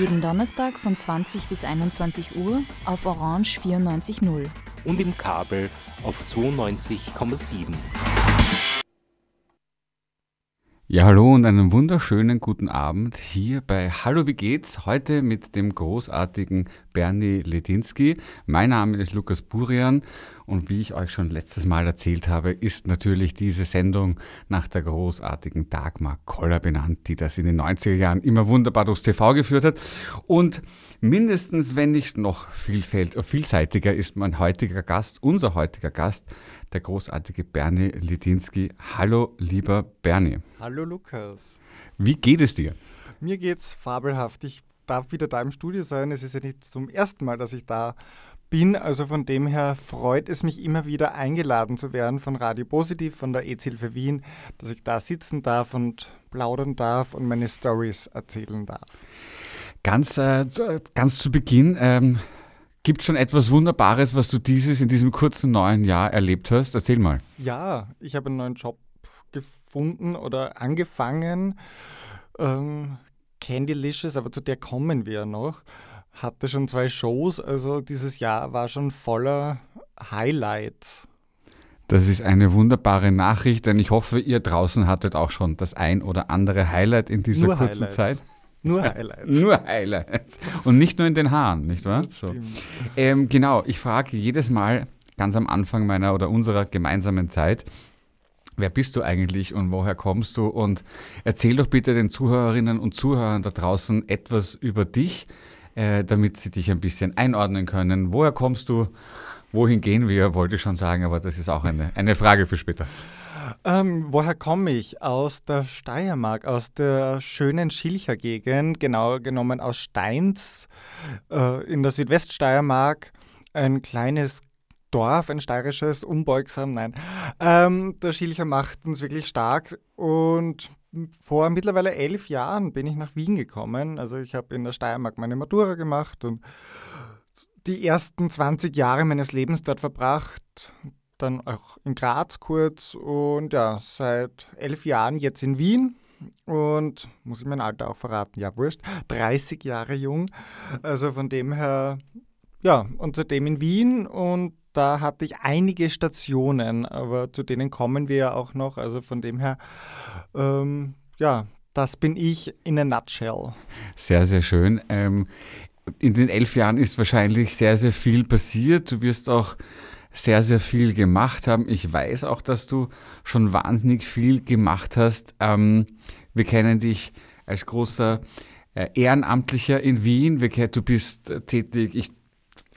Jeden Donnerstag von 20 bis 21 Uhr auf Orange 94.0. Und im Kabel auf 92,7. Ja, hallo und einen wunderschönen guten Abend hier bei Hallo, wie geht's? Heute mit dem großartigen Bernie Ledinski. Mein Name ist Lukas Burian und wie ich euch schon letztes Mal erzählt habe, ist natürlich diese Sendung nach der großartigen Dagmar Koller benannt, die das in den 90er Jahren immer wunderbar durchs TV geführt hat. Und mindestens, wenn nicht noch vielseitiger, ist mein heutiger Gast, unser heutiger Gast, der großartige Bernie Lidinski. Hallo, lieber Bernie. Hallo, Lukas. Wie geht es dir? Mir geht's fabelhaft. Ich darf wieder da im Studio sein. Es ist ja nicht zum ersten Mal, dass ich da bin. Also von dem her freut es mich immer wieder eingeladen zu werden von Radio Positiv, von der EZ-Hilfe Wien, dass ich da sitzen darf und plaudern darf und meine Stories erzählen darf. Ganz, äh, ganz zu Beginn, ähm, gibt es schon etwas Wunderbares, was du dieses in diesem kurzen neuen Jahr erlebt hast? Erzähl mal. Ja, ich habe einen neuen Job gefunden oder angefangen. Ähm, Candylicious, aber zu der kommen wir noch hatte schon zwei Shows, also dieses Jahr war schon voller Highlights. Das ist eine wunderbare Nachricht, denn ich hoffe, ihr draußen hattet auch schon das ein oder andere Highlight in dieser nur kurzen Highlights. Zeit. Nur Highlights. nur Highlights. Und nicht nur in den Haaren, nicht wahr? So. Ähm, genau, ich frage jedes Mal ganz am Anfang meiner oder unserer gemeinsamen Zeit, wer bist du eigentlich und woher kommst du? Und erzähl doch bitte den Zuhörerinnen und Zuhörern da draußen etwas über dich, äh, damit sie dich ein bisschen einordnen können. Woher kommst du? Wohin gehen wir? Wollte ich schon sagen, aber das ist auch eine, eine Frage für später. Ähm, woher komme ich? Aus der Steiermark, aus der schönen Schilcher Gegend, genauer genommen aus Steins äh, in der Südweststeiermark. Ein kleines Dorf, ein steirisches, unbeugsam, nein. Ähm, der Schilcher macht uns wirklich stark und vor mittlerweile elf Jahren bin ich nach Wien gekommen. Also ich habe in der Steiermark meine Matura gemacht und die ersten 20 Jahre meines Lebens dort verbracht, dann auch in Graz kurz und ja, seit elf Jahren jetzt in Wien und muss ich mein Alter auch verraten, ja wurscht, 30 Jahre jung, also von dem her, ja, und seitdem in Wien und da hatte ich einige Stationen, aber zu denen kommen wir ja auch noch, also von dem her, ähm, ja, das bin ich in a nutshell. Sehr, sehr schön. Ähm, in den elf Jahren ist wahrscheinlich sehr, sehr viel passiert. Du wirst auch sehr, sehr viel gemacht haben. Ich weiß auch, dass du schon wahnsinnig viel gemacht hast. Ähm, wir kennen dich als großer äh, Ehrenamtlicher in Wien. Du bist äh, tätig, ich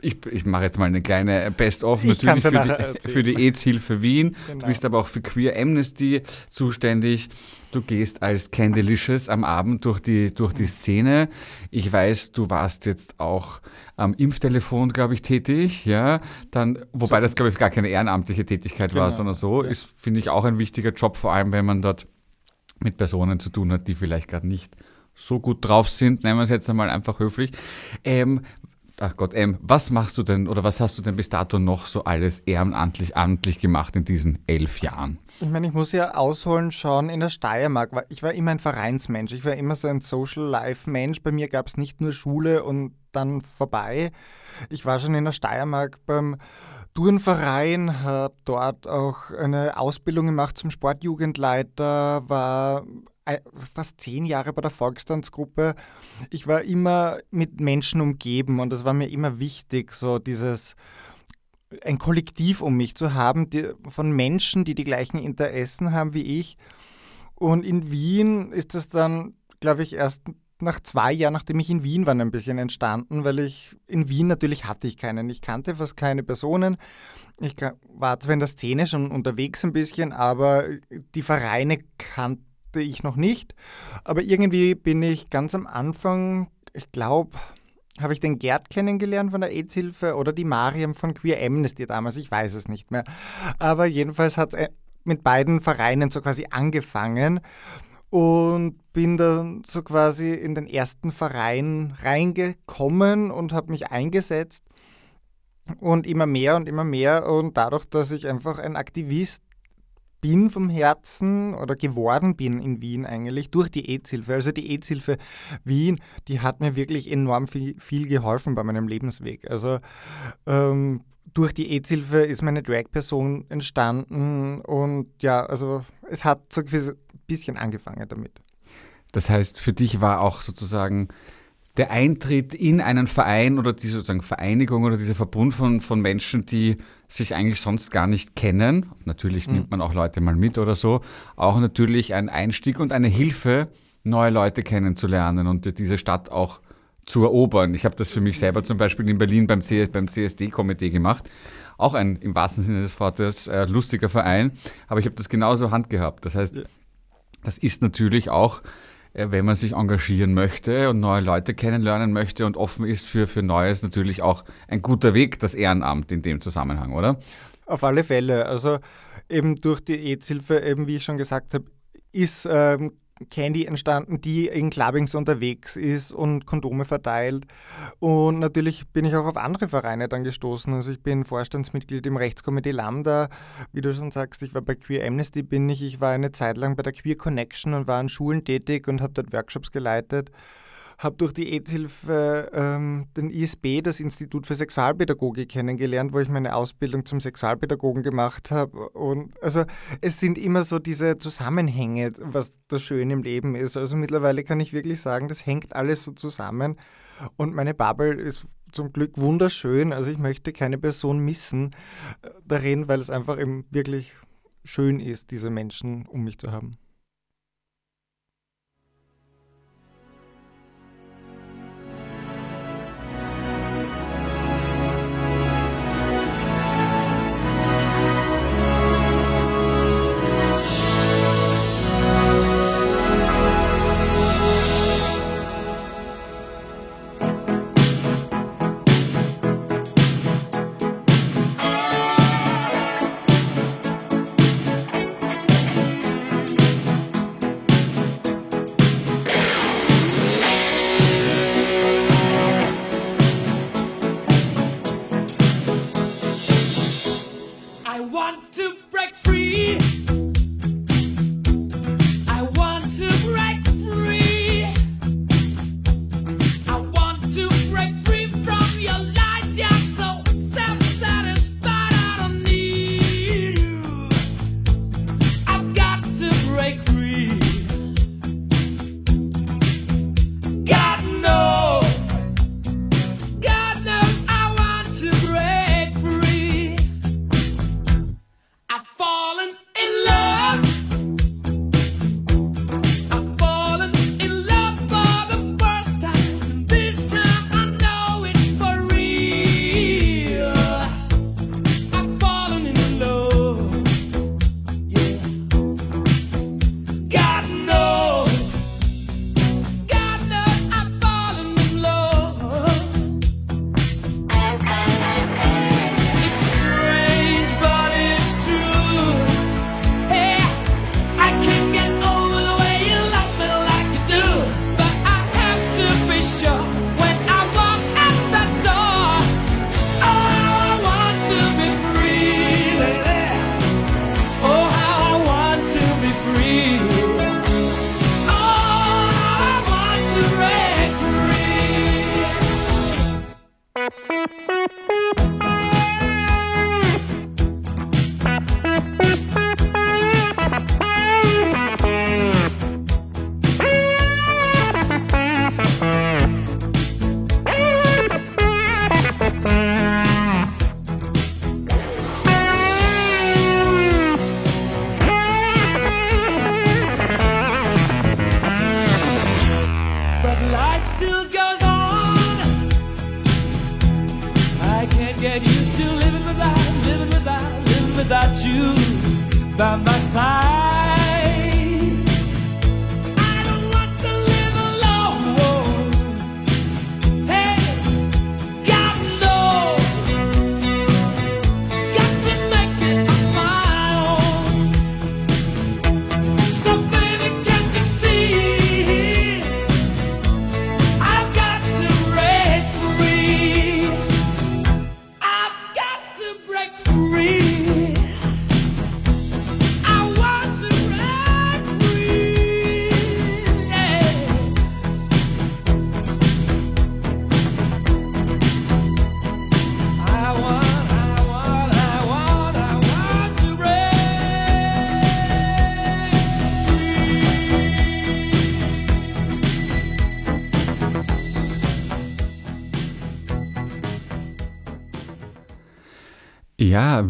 ich, ich mache jetzt mal eine kleine Best-of natürlich für die, für die AIDS-Hilfe Wien. Genau. Du bist aber auch für Queer Amnesty zuständig. Du gehst als Candylicious am Abend durch die, durch die Szene. Ich weiß, du warst jetzt auch am Impftelefon, glaube ich, tätig. Ja, dann, wobei das, glaube ich, gar keine ehrenamtliche Tätigkeit genau. war, sondern so. Ja. Ist, finde ich, auch ein wichtiger Job, vor allem, wenn man dort mit Personen zu tun hat, die vielleicht gerade nicht so gut drauf sind, nennen wir es jetzt einmal einfach höflich. Ähm, ach Gott, ähm, was machst du denn oder was hast du denn bis dato noch so alles ehrenamtlich amtlich gemacht in diesen elf Jahren? Ich meine, ich muss ja ausholen schauen in der Steiermark. Ich war immer ein Vereinsmensch. Ich war immer so ein Social Life Mensch. Bei mir gab es nicht nur Schule und dann vorbei. Ich war schon in der Steiermark beim Turnverein, habe dort auch eine Ausbildung gemacht zum Sportjugendleiter, war fast zehn Jahre bei der Volkstanzgruppe. Ich war immer mit Menschen umgeben und es war mir immer wichtig, so dieses ein Kollektiv um mich zu haben, die, von Menschen, die die gleichen Interessen haben wie ich. Und in Wien ist es dann, glaube ich, erst nach zwei Jahren, nachdem ich in Wien war, ein bisschen entstanden, weil ich in Wien natürlich hatte ich keinen. Ich kannte fast keine Personen. Ich war zwar in der Szene schon unterwegs ein bisschen, aber die Vereine kannte ich noch nicht. Aber irgendwie bin ich ganz am Anfang, ich glaube, habe ich den Gerd kennengelernt von der AIDS-Hilfe oder die Mariam von Queer Amnesty damals, ich weiß es nicht mehr. Aber jedenfalls hat es mit beiden Vereinen so quasi angefangen und bin dann so quasi in den ersten Verein reingekommen und habe mich eingesetzt und immer mehr und immer mehr und dadurch, dass ich einfach ein Aktivist bin vom Herzen oder geworden bin in Wien eigentlich durch die AIDS-Hilfe. Also die AIDS-Hilfe Wien, die hat mir wirklich enorm viel, viel geholfen bei meinem Lebensweg. Also ähm, durch die AIDS-Hilfe ist meine Drag-Person entstanden und ja, also es hat so ein bisschen angefangen damit. Das heißt, für dich war auch sozusagen der Eintritt in einen Verein oder diese sozusagen Vereinigung oder dieser Verbund von, von Menschen, die sich eigentlich sonst gar nicht kennen, natürlich mhm. nimmt man auch Leute mal mit oder so, auch natürlich ein Einstieg und eine Hilfe, neue Leute kennenzulernen und diese Stadt auch zu erobern. Ich habe das für mich selber zum Beispiel in Berlin beim, CS, beim CSD-Komitee gemacht. Auch ein im wahrsten Sinne des Wortes äh, lustiger Verein, aber ich habe das genauso handgehabt. Das heißt, das ist natürlich auch wenn man sich engagieren möchte und neue Leute kennenlernen möchte und offen ist für, für Neues, natürlich auch ein guter Weg, das Ehrenamt in dem Zusammenhang, oder? Auf alle Fälle. Also eben durch die AIDS-Hilfe, eben wie ich schon gesagt habe, ist ähm, Candy entstanden, die in Clubbings unterwegs ist und Kondome verteilt. Und natürlich bin ich auch auf andere Vereine dann gestoßen. Also ich bin Vorstandsmitglied im Rechtskomitee Lambda. Wie du schon sagst, ich war bei Queer Amnesty, bin ich. Ich war eine Zeit lang bei der Queer Connection und war an Schulen tätig und habe dort Workshops geleitet habe durch die AIDS-Hilfe ähm, den ISB, das Institut für Sexualpädagogik, kennengelernt, wo ich meine Ausbildung zum Sexualpädagogen gemacht habe. Und also es sind immer so diese Zusammenhänge, was das Schöne im Leben ist. Also mittlerweile kann ich wirklich sagen, das hängt alles so zusammen. Und meine Bubble ist zum Glück wunderschön. Also ich möchte keine Person missen äh, darin, weil es einfach eben wirklich schön ist, diese Menschen um mich zu haben.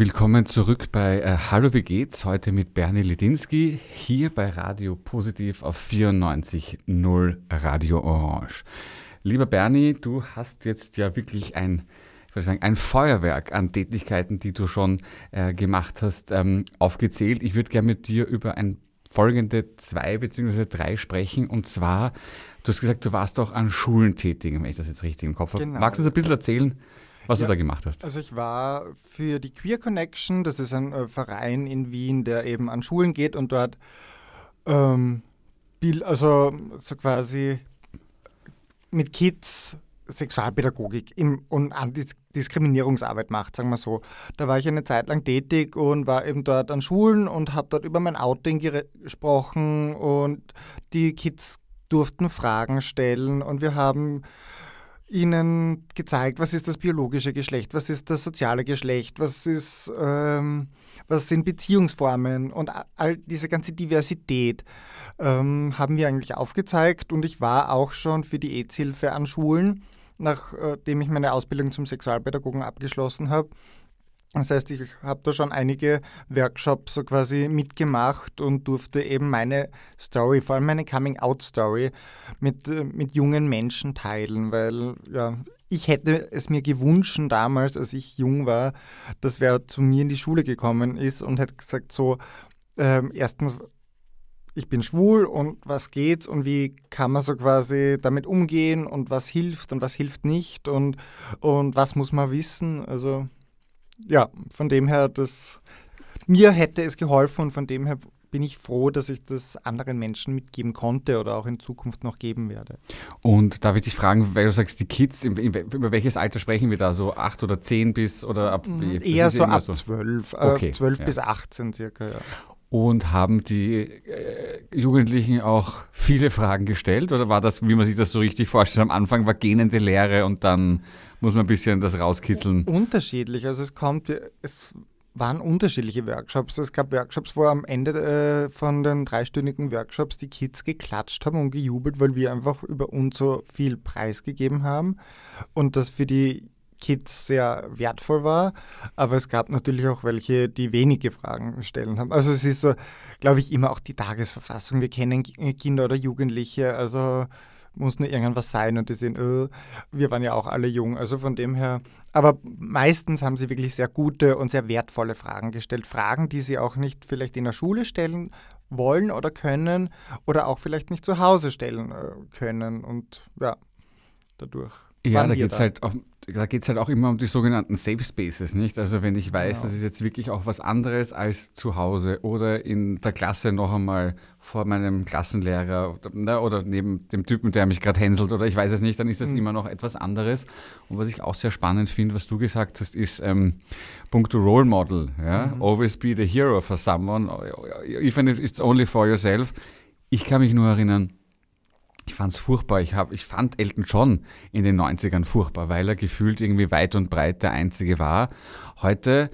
Willkommen zurück bei äh, Hallo, wie geht's? Heute mit Bernie Ledinski hier bei Radio Positiv auf 94.0 Radio Orange. Lieber Bernie, du hast jetzt ja wirklich ein, ich würde sagen, ein Feuerwerk an Tätigkeiten, die du schon äh, gemacht hast, ähm, aufgezählt. Ich würde gerne mit dir über ein folgende zwei bzw. drei sprechen. Und zwar, du hast gesagt, du warst auch an Schulen tätig, wenn ich das jetzt richtig im Kopf habe. Genau. Magst du uns ein bisschen erzählen, was Ja. du da gemacht hast? Also ich war für die Queer Connection, das ist ein äh, Verein in Wien, der eben an Schulen geht und dort ähm, also so quasi mit Kids Sexualpädagogik im, und Antidiskriminierungsarbeit macht, sagen wir so. Da war ich eine Zeit lang tätig und war eben dort an Schulen und habe dort über mein Outing gesprochen und die Kids durften Fragen stellen und wir haben ihnen gezeigt, was ist das biologische Geschlecht, was ist das soziale Geschlecht, was ist, ähm, was sind Beziehungsformen und all diese ganze Diversität ähm, haben wir eigentlich aufgezeigt und ich war auch schon für die AIDS-Hilfe an Schulen, nachdem ich meine Ausbildung zum Sexualpädagogen abgeschlossen habe. Das heißt, ich habe da schon einige Workshops so quasi mitgemacht und durfte eben meine Story, vor allem meine Coming-out-Story, mit, äh, mit jungen Menschen teilen, weil ja, ich hätte es mir gewünscht damals, als ich jung war, dass wer zu mir in die Schule gekommen ist und hätte gesagt so, ähm, erstens, ich bin schwul und was geht's und wie kann man so quasi damit umgehen und was hilft und was hilft nicht und, und was muss man wissen, also ja, von dem her, das mir hätte es geholfen und von dem her bin ich froh, dass ich das anderen Menschen mitgeben konnte oder auch in Zukunft noch geben werde. Und darf ich dich fragen, weil du sagst, die Kids, über welches Alter sprechen wir da? So acht oder zehn bis oder ab? Mm, Eher so ab zwölf, äh, Okay, zwölf ja. bis 18 circa, ja. Und haben die äh, Jugendlichen auch viele Fragen gestellt? Oder war das, wie man sich das so richtig vorstellt, am Anfang war gähnende Lehre und dann muss man ein bisschen das rauskitzeln? Unterschiedlich, also es kommt, es waren unterschiedliche Workshops. Es gab Workshops, wo am Ende äh, von den dreistündigen Workshops die Kids geklatscht haben und gejubelt, weil wir einfach über uns so viel preisgegeben haben und das für die Kids sehr wertvoll war. Aber es gab natürlich auch welche, die wenige Fragen stellen haben. Also es ist so, glaube ich, immer auch die Tagesverfassung. Wir kennen Ki- Kinder oder Jugendliche, also muss nur irgendwas sein und die sind, äh, wir waren ja auch alle jung, also von dem her. Aber meistens haben sie wirklich sehr gute und sehr wertvolle Fragen gestellt. Fragen, die sie auch nicht vielleicht in der Schule stellen wollen oder können oder auch vielleicht nicht zu Hause stellen äh, können. Und ja, dadurch. Ja, da geht es halt, auch- da geht's halt auch immer um die sogenannten Safe Spaces, nicht? Also wenn ich weiß, Genau. das ist jetzt wirklich auch was anderes als zu Hause oder in der Klasse noch einmal vor meinem Klassenlehrer oder, oder neben dem Typen, der mich gerade hänselt oder ich weiß es nicht, dann ist das Mhm. immer noch etwas anderes. Und was ich auch sehr spannend finde, was du gesagt hast, ist ähm, puncto Role Model. Ja? Mhm. Always be the hero for someone, even if it's only for yourself. Ich kann mich nur erinnern, ich fand es furchtbar. Ich, hab, ich fand Elton John in den 90ern furchtbar, weil er gefühlt irgendwie weit und breit der Einzige war. Heute,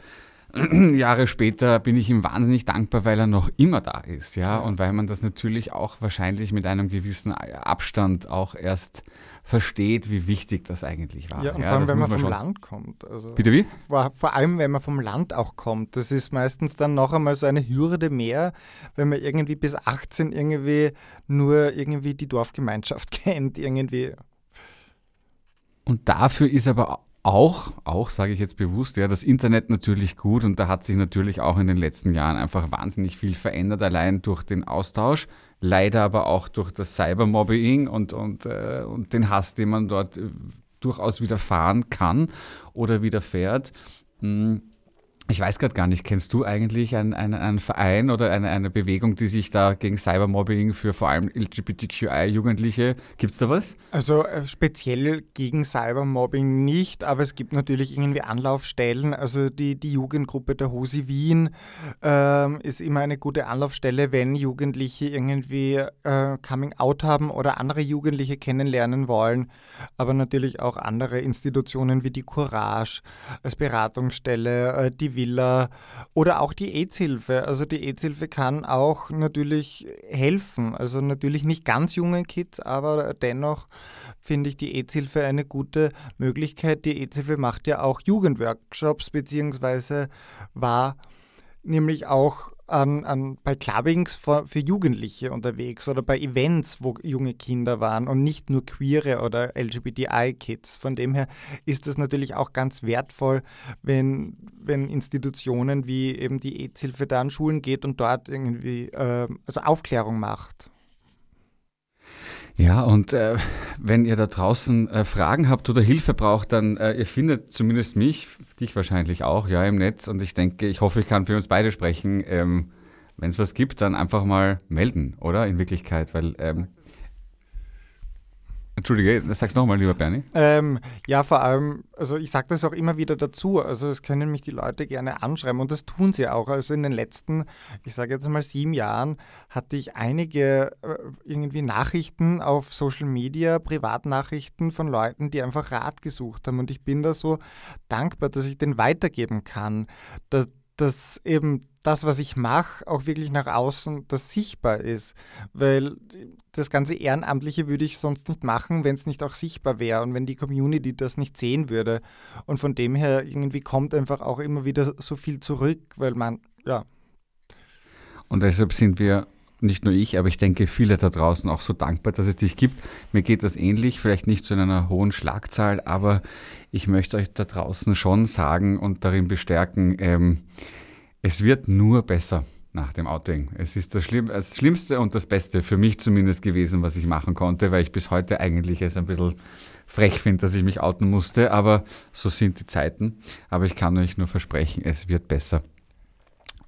Jahre später, bin ich ihm wahnsinnig dankbar, weil er noch immer da ist. Ja? Und weil man das natürlich auch wahrscheinlich mit einem gewissen Abstand auch erst versteht, wie wichtig das eigentlich war. Ja, und vor allem, wenn man vom schon- Land kommt. Also Bitte wie? vor, vor allem, wenn man vom Land auch kommt. Das ist meistens dann noch einmal so eine Hürde mehr, wenn man irgendwie bis 18 irgendwie nur irgendwie die Dorfgemeinschaft kennt. Irgendwie. Und dafür ist aber auch, auch sage ich jetzt bewusst, ja, das Internet natürlich gut und da hat sich natürlich auch in den letzten Jahren einfach wahnsinnig viel verändert, allein durch den Austausch, leider aber auch durch das Cybermobbing und, und, äh, und den Hass, den man dort äh, durchaus widerfahren kann oder widerfährt. Hm, Ich weiß gerade gar nicht, kennst du eigentlich einen, einen, einen Verein oder eine, eine Bewegung, die sich da gegen Cybermobbing für vor allem LGBTQI-Jugendliche, gibt es da was? Also äh, speziell gegen Cybermobbing nicht, aber es gibt natürlich irgendwie Anlaufstellen. Also die, die Jugendgruppe der Hosi Wien ähm, ist immer eine gute Anlaufstelle, wenn Jugendliche irgendwie äh, Coming Out haben oder andere Jugendliche kennenlernen wollen. Aber natürlich auch andere Institutionen wie die Courage als Beratungsstelle, äh, die Villa oder auch die AIDS-Hilfe. Also die AIDS-Hilfe kann auch natürlich helfen. Also natürlich nicht ganz junge Kids, aber dennoch finde ich die AIDS-Hilfe eine gute Möglichkeit. Die AIDS-Hilfe macht ja auch Jugendworkshops, beziehungsweise war nämlich auch an, an, bei Clubbings für, für, Jugendliche unterwegs oder bei Events, wo junge Kinder waren und nicht nur queere oder LGBTI-Kids. Von dem her ist es natürlich auch ganz wertvoll, wenn, wenn Institutionen wie eben die AIDS-Hilfe da an Schulen geht und dort irgendwie äh, also Aufklärung macht. Ja, und äh, wenn ihr da draußen äh, Fragen habt oder Hilfe braucht, dann äh, ihr findet zumindest mich, dich wahrscheinlich auch, ja, im Netz. Und ich denke, ich hoffe, ich kann für uns beide sprechen. Ähm, wenn es was gibt, dann einfach mal melden, oder? In Wirklichkeit, weil ähm, Entschuldige, sag's nochmal, lieber Bernie. Ähm, ja, vor allem, also ich sage das auch immer wieder dazu, also es können mich die Leute gerne anschreiben und das tun sie auch. Also in den letzten, ich sage jetzt mal sieben Jahren, hatte ich einige äh, irgendwie Nachrichten auf Social Media, Privatnachrichten von Leuten, die einfach Rat gesucht haben und ich bin da so dankbar, dass ich den weitergeben kann. Dass, dass eben das, was ich mache, auch wirklich nach außen das sichtbar ist. Weil das ganze Ehrenamtliche würde ich sonst nicht machen, wenn es nicht auch sichtbar wäre und wenn die Community das nicht sehen würde. Und von dem her irgendwie kommt einfach auch immer wieder so viel zurück, weil man, ja. Und deshalb sind wir nicht nur ich, aber ich denke viele da draußen auch so dankbar, dass es dich gibt. Mir geht das ähnlich, vielleicht nicht zu einer hohen Schlagzahl, aber ich möchte euch da draußen schon sagen und darin bestärken, ähm, es wird nur besser nach dem Outing. Es ist das, Schlimm, das, Schlimmste und das Beste für mich zumindest gewesen, was ich machen konnte, weil ich bis heute eigentlich es ein bisschen frech finde, dass ich mich outen musste, aber so sind die Zeiten. Aber ich kann euch nur versprechen, es wird besser.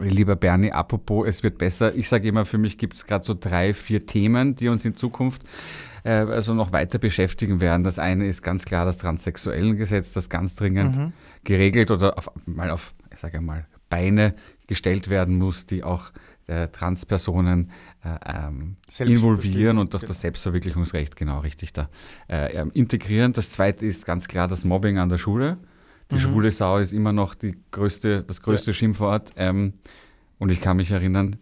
Lieber Bernie, apropos, es wird besser. Ich sage immer, für mich gibt es gerade so drei, vier Themen, die uns in Zukunft äh, also noch weiter beschäftigen werden. Das eine ist ganz klar das Transsexuellengesetz, das ganz dringend mhm. geregelt oder auf, mal auf, ich sage mal, Beine gestellt werden muss, die auch äh, Transpersonen äh, ähm, involvieren und auch das genau. Selbstverwirklichungsrecht genau richtig da äh, ähm, integrieren. Das zweite ist ganz klar das Mobbing an der Schule. Die mhm. schwule Sau ist immer noch die größte, das größte ja. Schimpfwort. Ähm, und ich kann mich erinnern,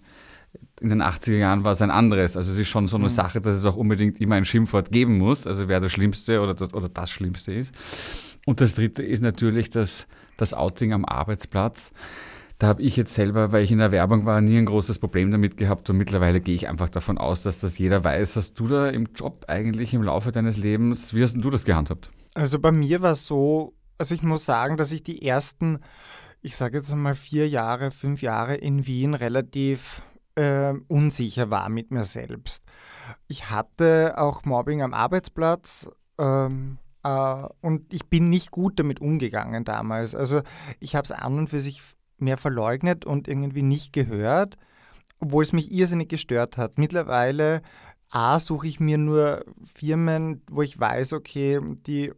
in den 80er Jahren war es ein anderes. Also es ist schon so eine mhm. Sache, dass es auch unbedingt immer ein Schimpfwort geben muss, also wer das Schlimmste oder das, oder das Schlimmste ist. Und das dritte ist natürlich das, das Outing am Arbeitsplatz. Da habe ich jetzt selber, weil ich in der Werbung war, nie ein großes Problem damit gehabt und mittlerweile gehe ich einfach davon aus, dass das jeder weiß. Hast du da im Job eigentlich im Laufe deines Lebens, wie hast du das gehandhabt? Also bei mir war es so, also ich muss sagen, dass ich die ersten, ich sage jetzt mal vier Jahre, fünf Jahre in Wien relativ äh, unsicher war mit mir selbst. Ich hatte auch Mobbing am Arbeitsplatz. Ähm, äh, und ich bin nicht gut damit umgegangen damals. Also ich habe es an und für sich mehr verleugnet und irgendwie nicht gehört, obwohl es mich irrsinnig gestört hat. Mittlerweile A, suche ich mir nur Firmen, wo ich weiß, okay, die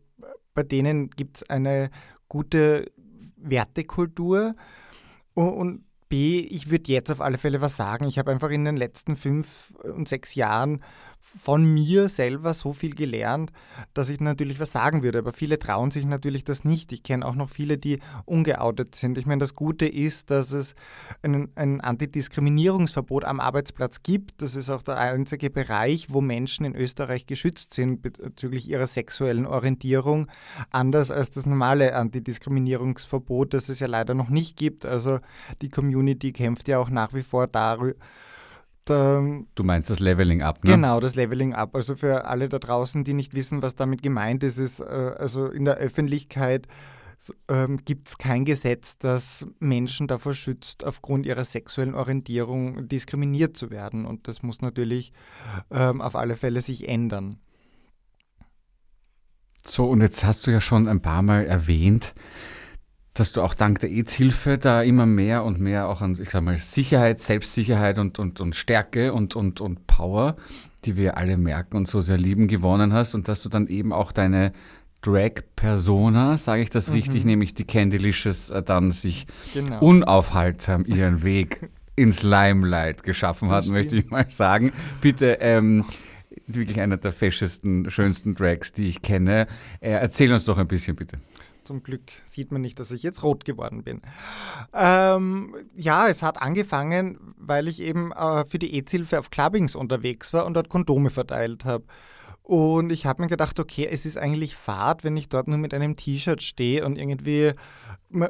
bei denen gibt es eine gute Wertekultur. Und B, ich würde jetzt auf alle Fälle was sagen. Ich habe einfach in den letzten fünf und sechs Jahren von mir selber so viel gelernt, dass ich natürlich was sagen würde. Aber viele trauen sich natürlich das nicht. Ich kenne auch noch viele, die ungeoutet sind. Ich meine, das Gute ist, dass es ein, ein Antidiskriminierungsverbot am Arbeitsplatz gibt. Das ist auch der einzige Bereich, wo Menschen in Österreich geschützt sind bezüglich ihrer sexuellen Orientierung. Anders als das normale Antidiskriminierungsverbot, das es ja leider noch nicht gibt. Also die Community kämpft ja auch nach wie vor darüber ähm, du meinst das Leveling Up, ne? Genau, das Leveling Up. Also für alle da draußen, die nicht wissen, was damit gemeint ist, ist äh, also in der Öffentlichkeit ähm, gibt es kein Gesetz, das Menschen davor schützt, aufgrund ihrer sexuellen Orientierung diskriminiert zu werden. Und das muss natürlich ähm, auf alle Fälle sich ändern. So, und jetzt hast du ja schon ein paar Mal erwähnt, dass du auch dank der AIDS-Hilfe da immer mehr und mehr auch an, ich sag mal, Sicherheit, Selbstsicherheit und, und, und Stärke und, und, und Power, die wir alle merken und so sehr lieben, gewonnen hast und dass du dann eben auch deine Drag-Persona, sage ich das mhm. richtig, nämlich die Candylicious äh, dann sich genau. unaufhaltsam ihren Weg ins Limelight geschaffen hat, möchte ich mal sagen. Bitte, ähm, wirklich einer der feschesten, schönsten Drags, die ich kenne. Äh, erzähl uns doch ein bisschen, bitte. Zum Glück sieht man nicht, dass ich jetzt rot geworden bin. Ähm, ja, es hat angefangen, weil ich eben äh, für die AIDS-Hilfe auf Clubbings unterwegs war und dort Kondome verteilt habe. Und ich habe mir gedacht, okay, es ist eigentlich fad, wenn ich dort nur mit einem T-Shirt stehe und irgendwie,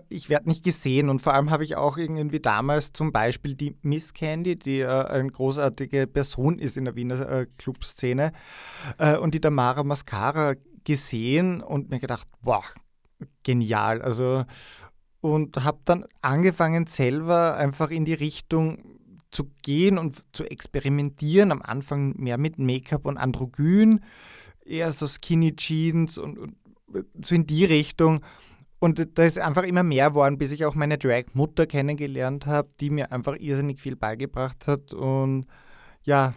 ich werde nicht gesehen. Und vor allem habe ich auch irgendwie damals zum Beispiel die Miss Candy, die äh, eine großartige Person ist in der Wiener äh, Clubszene, äh, und die Tamara Mascara gesehen und mir gedacht, boah, genial. Also, und habe dann angefangen, selber einfach in die Richtung zu gehen und zu experimentieren. Am Anfang mehr mit Make-up und Androgyn, eher so Skinny Jeans und, und so in die Richtung. Und da ist einfach immer mehr geworden, bis ich auch meine Drag-Mutter kennengelernt habe, die mir einfach irrsinnig viel beigebracht hat. Und ja,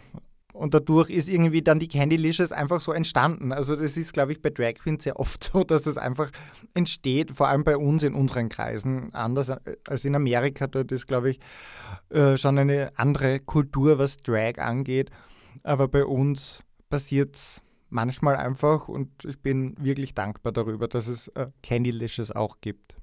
und dadurch ist irgendwie dann die Candylicious einfach so entstanden. Also das ist, glaube ich, bei Drag Queens sehr oft so, dass es einfach entsteht, vor allem bei uns in unseren Kreisen, anders als in Amerika. Dort ist, glaube ich, äh, schon eine andere Kultur, was Drag angeht. Aber bei uns passiert es manchmal einfach und ich bin wirklich dankbar darüber, dass es äh, Candylicious auch gibt.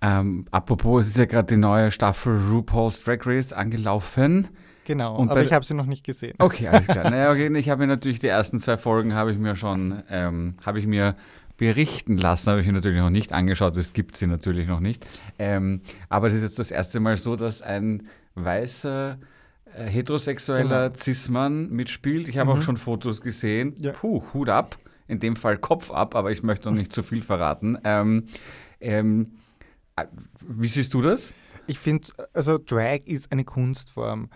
Ähm, apropos, es ist ja gerade die neue Staffel RuPaul's Drag Race angelaufen. Genau, und aber ich habe sie noch nicht gesehen. Okay, alles klar. naja, okay, ich habe mir natürlich die ersten zwei Folgen habe ich mir schon, ähm, habe ich mir berichten lassen, habe ich mir natürlich noch nicht angeschaut, es gibt sie natürlich noch nicht. Ähm, aber es ist jetzt das erste Mal so, dass ein weißer äh, heterosexueller genau. Cis-Mann mitspielt. Ich habe mhm. auch schon Fotos gesehen. Ja. Puh, Hut ab. In dem Fall Kopf ab, aber ich möchte noch nicht zu viel verraten. Ähm, ähm, äh, wie siehst du das? Ich finde, also Drag ist eine Kunstform.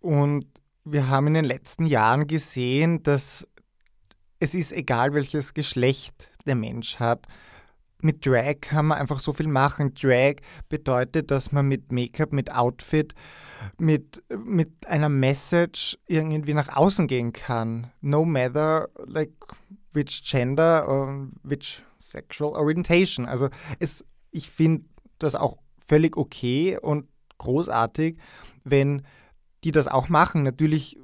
Und wir haben in den letzten Jahren gesehen, dass es ist egal, welches Geschlecht der Mensch hat. Mit Drag kann man einfach so viel machen. Drag bedeutet, dass man mit Make-up, mit Outfit, mit, mit einer Message irgendwie nach außen gehen kann. No matter like which gender or which sexual orientation. Also es, ich finde das auch völlig okay und großartig, wenn die das auch machen. Natürlich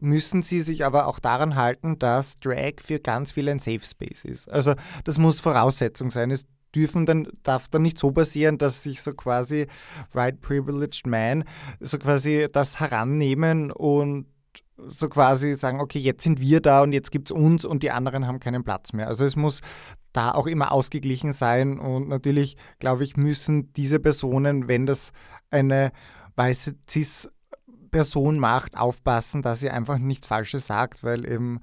müssen sie sich aber auch daran halten, dass Drag für ganz viele ein Safe Space ist. Also das muss Voraussetzung sein. Es dürfen dann, darf dann nicht so passieren, dass sich so quasi White Privileged Man so quasi das herannehmen und so quasi sagen, okay, jetzt sind wir da und jetzt gibt es uns und die anderen haben keinen Platz mehr. Also es muss da auch immer ausgeglichen sein und natürlich, glaube ich, müssen diese Personen, wenn das eine weiße Cis Person macht, aufpassen, dass sie einfach nichts Falsches sagt, weil eben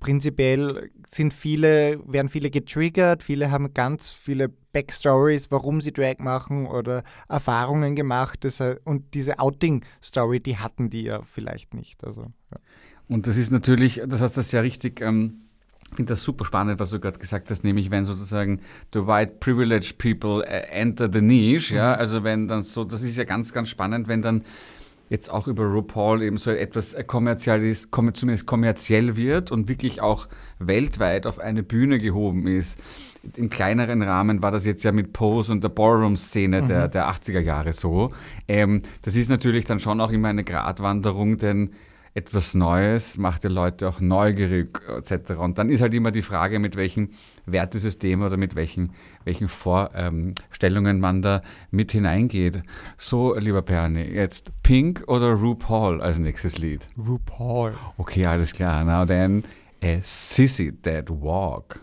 prinzipiell sind viele, werden viele getriggert, viele haben ganz viele Backstories, warum sie Drag machen oder Erfahrungen gemacht. Das, und diese Outing-Story, die hatten die ja vielleicht nicht. Also, ja. Und das ist natürlich, das hast du sehr richtig. Ähm ich finde das super spannend, was du gerade gesagt hast, nämlich wenn sozusagen the white privileged people äh, enter the niche, mhm. ja, also wenn dann so, das ist ja ganz, ganz spannend, wenn dann jetzt auch über RuPaul eben so etwas kommerzielles, zumindest kommerziell wird und wirklich auch weltweit auf eine Bühne gehoben ist. Im kleineren Rahmen war das jetzt ja mit Pose und der Ballroom-Szene mhm. der, der 80er Jahre so. Ähm, das ist natürlich dann schon auch immer eine Gratwanderung, denn etwas Neues macht die Leute auch neugierig etc. Und dann ist halt immer die Frage, mit welchem Wertesystem oder mit welchen, welchen Vorstellungen man da mit hineingeht. So, lieber Perni, jetzt Pink oder RuPaul als nächstes Lied? RuPaul. Okay, alles klar. Now then, a Sissy That Walk.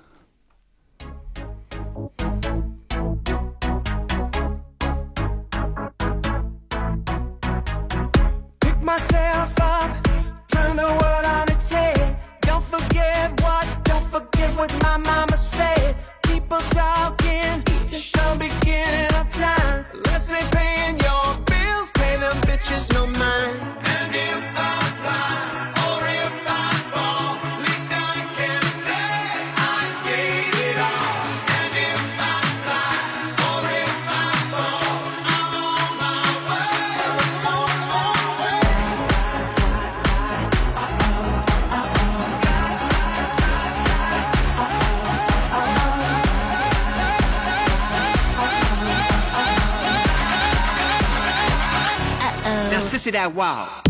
That wow.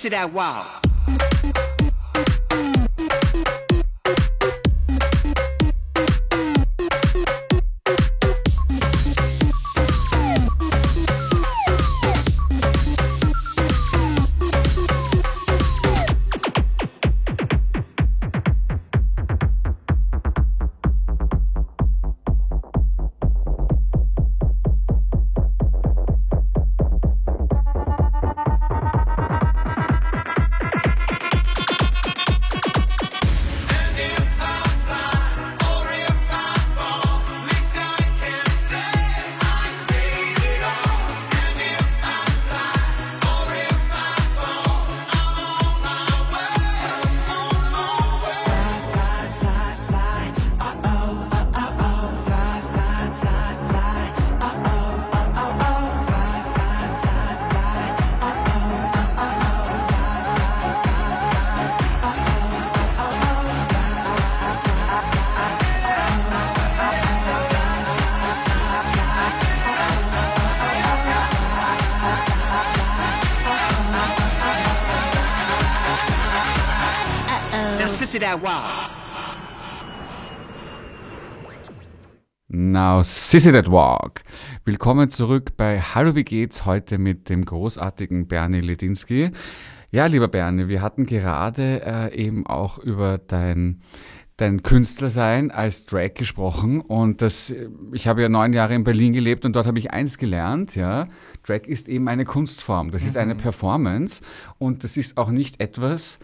Now, sissy that wow. Sissy That Walk. Willkommen zurück bei Hallo, wie geht's heute mit dem großartigen Bernie Ledinski. Ja, lieber Bernie, wir hatten gerade äh, eben auch über dein, dein Künstlersein als Drag gesprochen und das, ich habe ja neun Jahre in Berlin gelebt und dort habe ich eins gelernt, ja. Drag ist eben eine Kunstform, das ist eine Performance und das ist auch nicht etwas,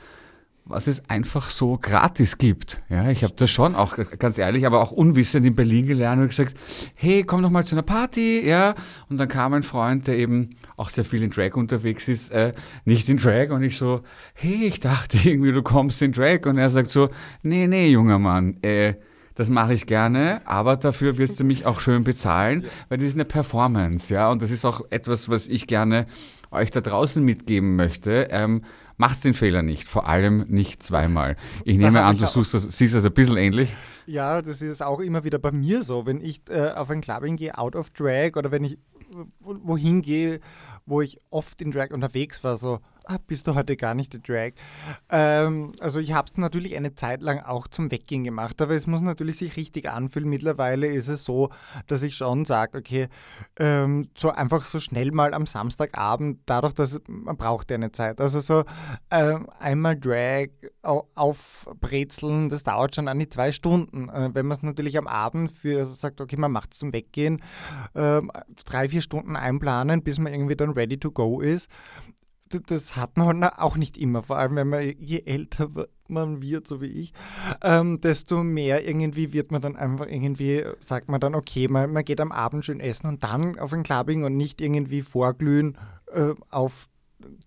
was es einfach so gratis gibt. Ja, ich habe das schon auch ganz ehrlich, aber auch unwissend in Berlin gelernt und gesagt, hey, komm doch mal zu einer Party, ja. Und dann kam ein Freund, der eben auch sehr viel in Drag unterwegs ist, äh, nicht in Drag und ich so, hey, ich dachte irgendwie, du kommst in Drag und er sagt so, nee, nee, junger Mann, äh, das mache ich gerne, aber dafür wirst du mich auch schön bezahlen, weil das ist eine Performance, ja, und das ist auch etwas, was ich gerne euch da draußen mitgeben möchte. Ähm, Macht den Fehler nicht, vor allem nicht zweimal. Ich nehme an, du suchst das, siehst das ein bisschen ähnlich. Ja, das ist auch immer wieder bei mir so. Wenn ich äh, auf ein Clubbing gehe, out of Drag oder wenn ich wo- wohin gehe, wo ich oft in Drag unterwegs war, so, bist du heute gar nicht in Drag. Ähm, also ich habe es natürlich eine Zeit lang auch zum Weggehen gemacht, aber es muss natürlich sich richtig anfühlen. Mittlerweile ist es so, dass ich schon sage, okay, ähm, so einfach so schnell mal am Samstagabend, dadurch, dass man braucht ja eine Zeit. Also so ähm, einmal Drag au- aufbrezeln, das dauert schon an die zwei Stunden. Äh, wenn man es natürlich am Abend für also sagt, okay, man macht es zum Weggehen, ähm, drei, vier Stunden einplanen, bis man irgendwie dann ready to go ist. Das hat man auch nicht immer, vor allem wenn man je älter man wird, so wie ich, ähm, desto mehr irgendwie wird man dann einfach irgendwie, sagt man dann, okay, man, man geht am Abend schön essen und dann auf ein Clubbing und nicht irgendwie vorglühen äh, auf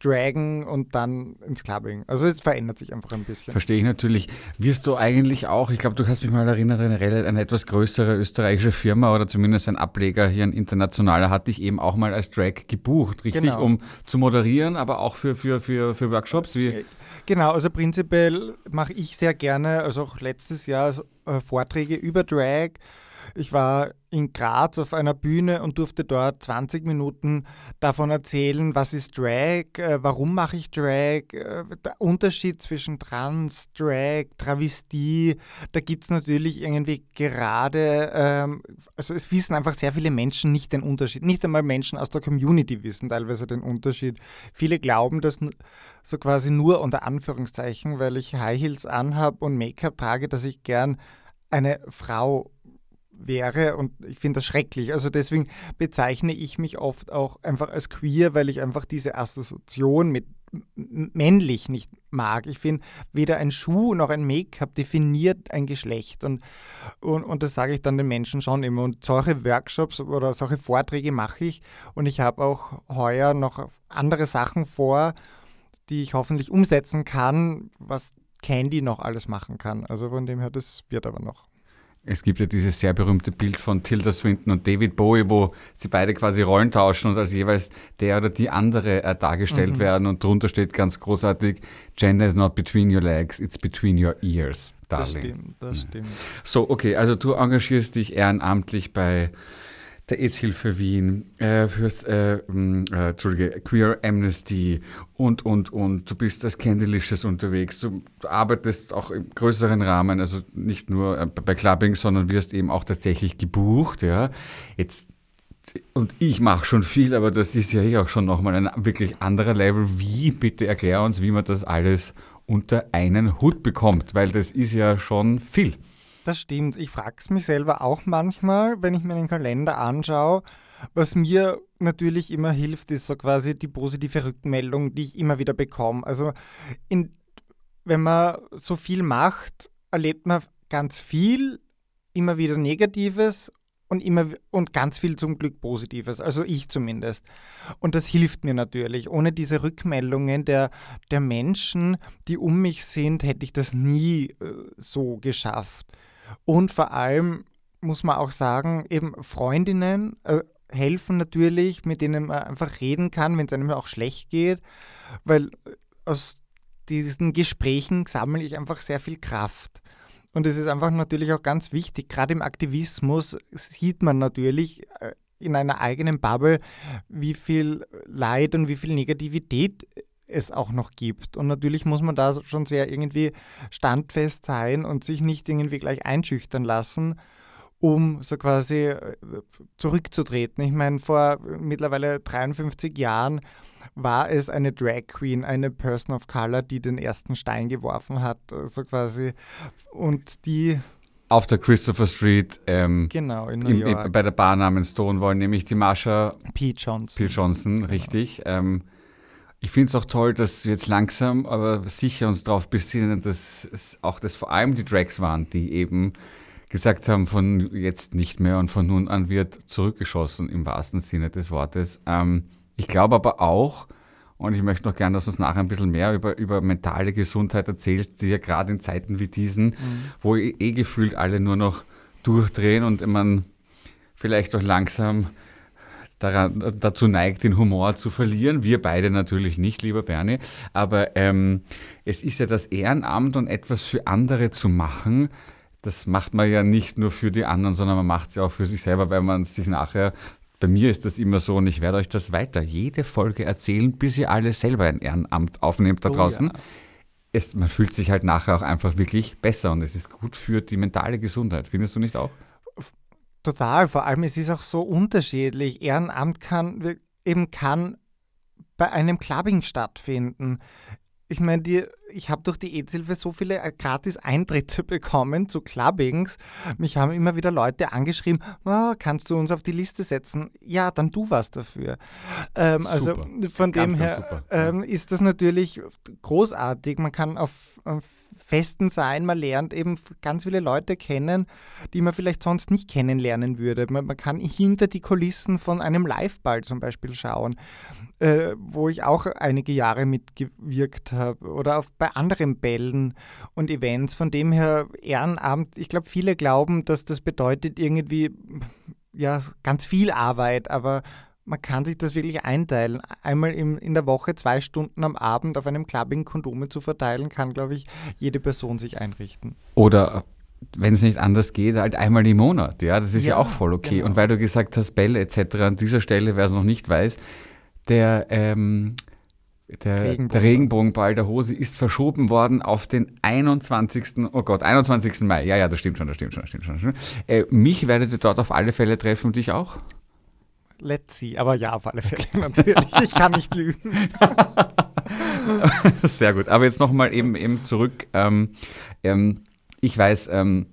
Dragen und dann ins Clubbing. Also es verändert sich einfach ein bisschen. Verstehe ich natürlich. Wirst du eigentlich auch, ich glaube, du kannst mich mal erinnern, eine, rel- eine etwas größere österreichische Firma oder zumindest ein Ableger hier, ein internationaler, hat dich eben auch mal als Drag gebucht, richtig? Genau. Um zu moderieren, aber auch für, für, für, für Workshops. Wie, Genau, also prinzipiell mache ich sehr gerne, also auch letztes Jahr äh, Vorträge über Drag. Ich war in Graz auf einer Bühne und durfte dort 20 Minuten davon erzählen, was ist Drag, äh, warum mache ich Drag, äh, der Unterschied zwischen Trans, Drag, Travestie. Da gibt es natürlich irgendwie gerade, ähm, also es wissen einfach sehr viele Menschen nicht den Unterschied. Nicht einmal Menschen aus der Community wissen teilweise den Unterschied. Viele glauben, dass so quasi nur unter Anführungszeichen, weil ich High Heels anhab und Make-up trage, dass ich gern eine Frau wäre und ich finde das schrecklich. Also deswegen bezeichne ich mich oft auch einfach als queer, weil ich einfach diese Assoziation mit männlich nicht mag. Ich finde, weder ein Schuh noch ein Make-up definiert ein Geschlecht und, und, und das sage ich dann den Menschen schon immer. Und solche Workshops oder solche Vorträge mache ich und ich habe auch heuer noch andere Sachen vor, die ich hoffentlich umsetzen kann, was Candy noch alles machen kann. Also von dem her, das wird aber noch. Es gibt ja dieses sehr berühmte Bild von Tilda Swinton und David Bowie, wo sie beide quasi Rollen tauschen und als jeweils der oder die andere äh, dargestellt Mhm. werden und drunter steht ganz großartig, Gender is not between your legs, it's between your ears, Das darling. stimmt, das stimmt. So, okay, also du engagierst dich ehrenamtlich bei der AIDS-Hilfe Wien, äh, fürs äh, äh, Entschuldige, Queer Amnesty und, und, und. Du bist als Candylicious unterwegs. Du, du arbeitest auch im größeren Rahmen, also nicht nur äh, bei Clubbing, sondern wirst eben auch tatsächlich gebucht, ja. Jetzt und ich mache schon viel, aber das ist ja hier auch schon nochmal ein wirklich anderer Level. Wie, bitte erklär uns, wie man das alles unter einen Hut bekommt, weil das ist ja schon viel. Das stimmt. Ich frage es mich selber auch manchmal, wenn ich mir den Kalender anschaue. Was mir natürlich immer hilft, ist so quasi die positive Rückmeldung, die ich immer wieder bekomme. Also in, wenn man so viel macht, erlebt man ganz viel, immer wieder Negatives und immer und ganz viel zum Glück Positives. Also ich zumindest. Und das hilft mir natürlich. Ohne diese Rückmeldungen der, der Menschen, die um mich sind, hätte ich das nie äh, so geschafft. Und vor allem muss man auch sagen, eben Freundinnen äh, helfen natürlich, mit denen man einfach reden kann, wenn es einem auch schlecht geht, weil äh, aus diesen Gesprächen sammle ich einfach sehr viel Kraft. Und es ist einfach natürlich auch ganz wichtig, gerade im Aktivismus sieht man natürlich äh, in einer eigenen Bubble, wie viel Leid und wie viel Negativität es auch noch gibt. Und natürlich muss man da schon sehr irgendwie standfest sein und sich nicht irgendwie gleich einschüchtern lassen, um so quasi äh, zurückzutreten. Ich meine, vor mittlerweile 53 Jahren war es eine Drag Queen, eine Person of Color, die den ersten Stein geworfen hat, so also quasi. Und die. Auf der Christopher Street, ähm, genau, in New im, York. bei der Bar namens Stonewall, nämlich die Marsha Pete Johnson. P. Johnson, richtig. Ähm, ich finde es auch toll, dass wir jetzt langsam, aber sicher uns darauf besinnen, dass es auch das vor allem die Drags waren, die eben gesagt haben, von jetzt nicht mehr und von nun an wird zurückgeschossen im wahrsten Sinne des Wortes. Ähm, ich glaube aber auch, und ich möchte noch gerne, dass uns nachher ein bisschen mehr über, über mentale Gesundheit erzählst, die ja gerade in Zeiten wie diesen, mhm. wo eh, eh gefühlt alle nur noch durchdrehen und man vielleicht auch langsam daran, dazu neigt, den Humor zu verlieren. Wir beide natürlich nicht, lieber Bernie. Aber ähm, es ist ja das Ehrenamt und etwas für andere zu machen. Das macht man ja nicht nur für die anderen, sondern man macht es ja auch für sich selber, weil man sich nachher bei mir ist das immer so und ich werde euch das weiter jede Folge erzählen, bis ihr alle selber ein Ehrenamt aufnehmt da draußen. Oh, ja. es, man fühlt sich halt nachher auch einfach wirklich besser und es ist gut für die mentale Gesundheit. Findest du nicht auch? Total, vor allem es ist auch so unterschiedlich. Ehrenamt kann eben kann bei einem Clubbing stattfinden. Ich meine, die, ich habe durch die AIDS-Hilfe so viele äh, gratis Eintritte bekommen zu Clubbings. Mich haben immer wieder Leute angeschrieben, oh, kannst du uns auf die Liste setzen? Ja, dann du was dafür. Ähm, also von ganz, dem her ähm, ist das natürlich großartig. Man kann auf, auf Festen sein, man lernt eben ganz viele Leute kennen, die man vielleicht sonst nicht kennenlernen würde. Man, man kann hinter die Kulissen von einem Liveball zum Beispiel schauen, äh, wo ich auch einige Jahre mitgewirkt habe oder auf, bei anderen Bällen und Events. Von dem her Ehrenamt, ich glaube, viele glauben, dass das bedeutet irgendwie ja, ganz viel Arbeit, aber man kann sich das wirklich einteilen. Einmal im, in der Woche zwei Stunden am Abend auf einem Clubbing Kondome zu verteilen, kann, glaube ich, jede Person sich einrichten. Oder wenn es nicht anders geht, halt einmal im Monat. Ja, das ist ja, ja auch voll okay. Genau. Und weil du gesagt hast, Bälle etc., an dieser Stelle, wer es noch nicht weiß, der, ähm, der, Regenbogen. der Regenbogenball der Hose ist verschoben worden auf den 21. Oh Gott, 21. Mai. Ja, ja, das stimmt schon, das stimmt schon, das stimmt schon. Das stimmt schon. Äh, mich werdet ihr dort auf alle Fälle treffen, dich auch? Let's see. Aber ja, auf alle Fälle natürlich. Ich kann nicht lügen. Sehr gut. Aber jetzt nochmal eben, eben zurück. Ähm, ähm, ich weiß, ähm,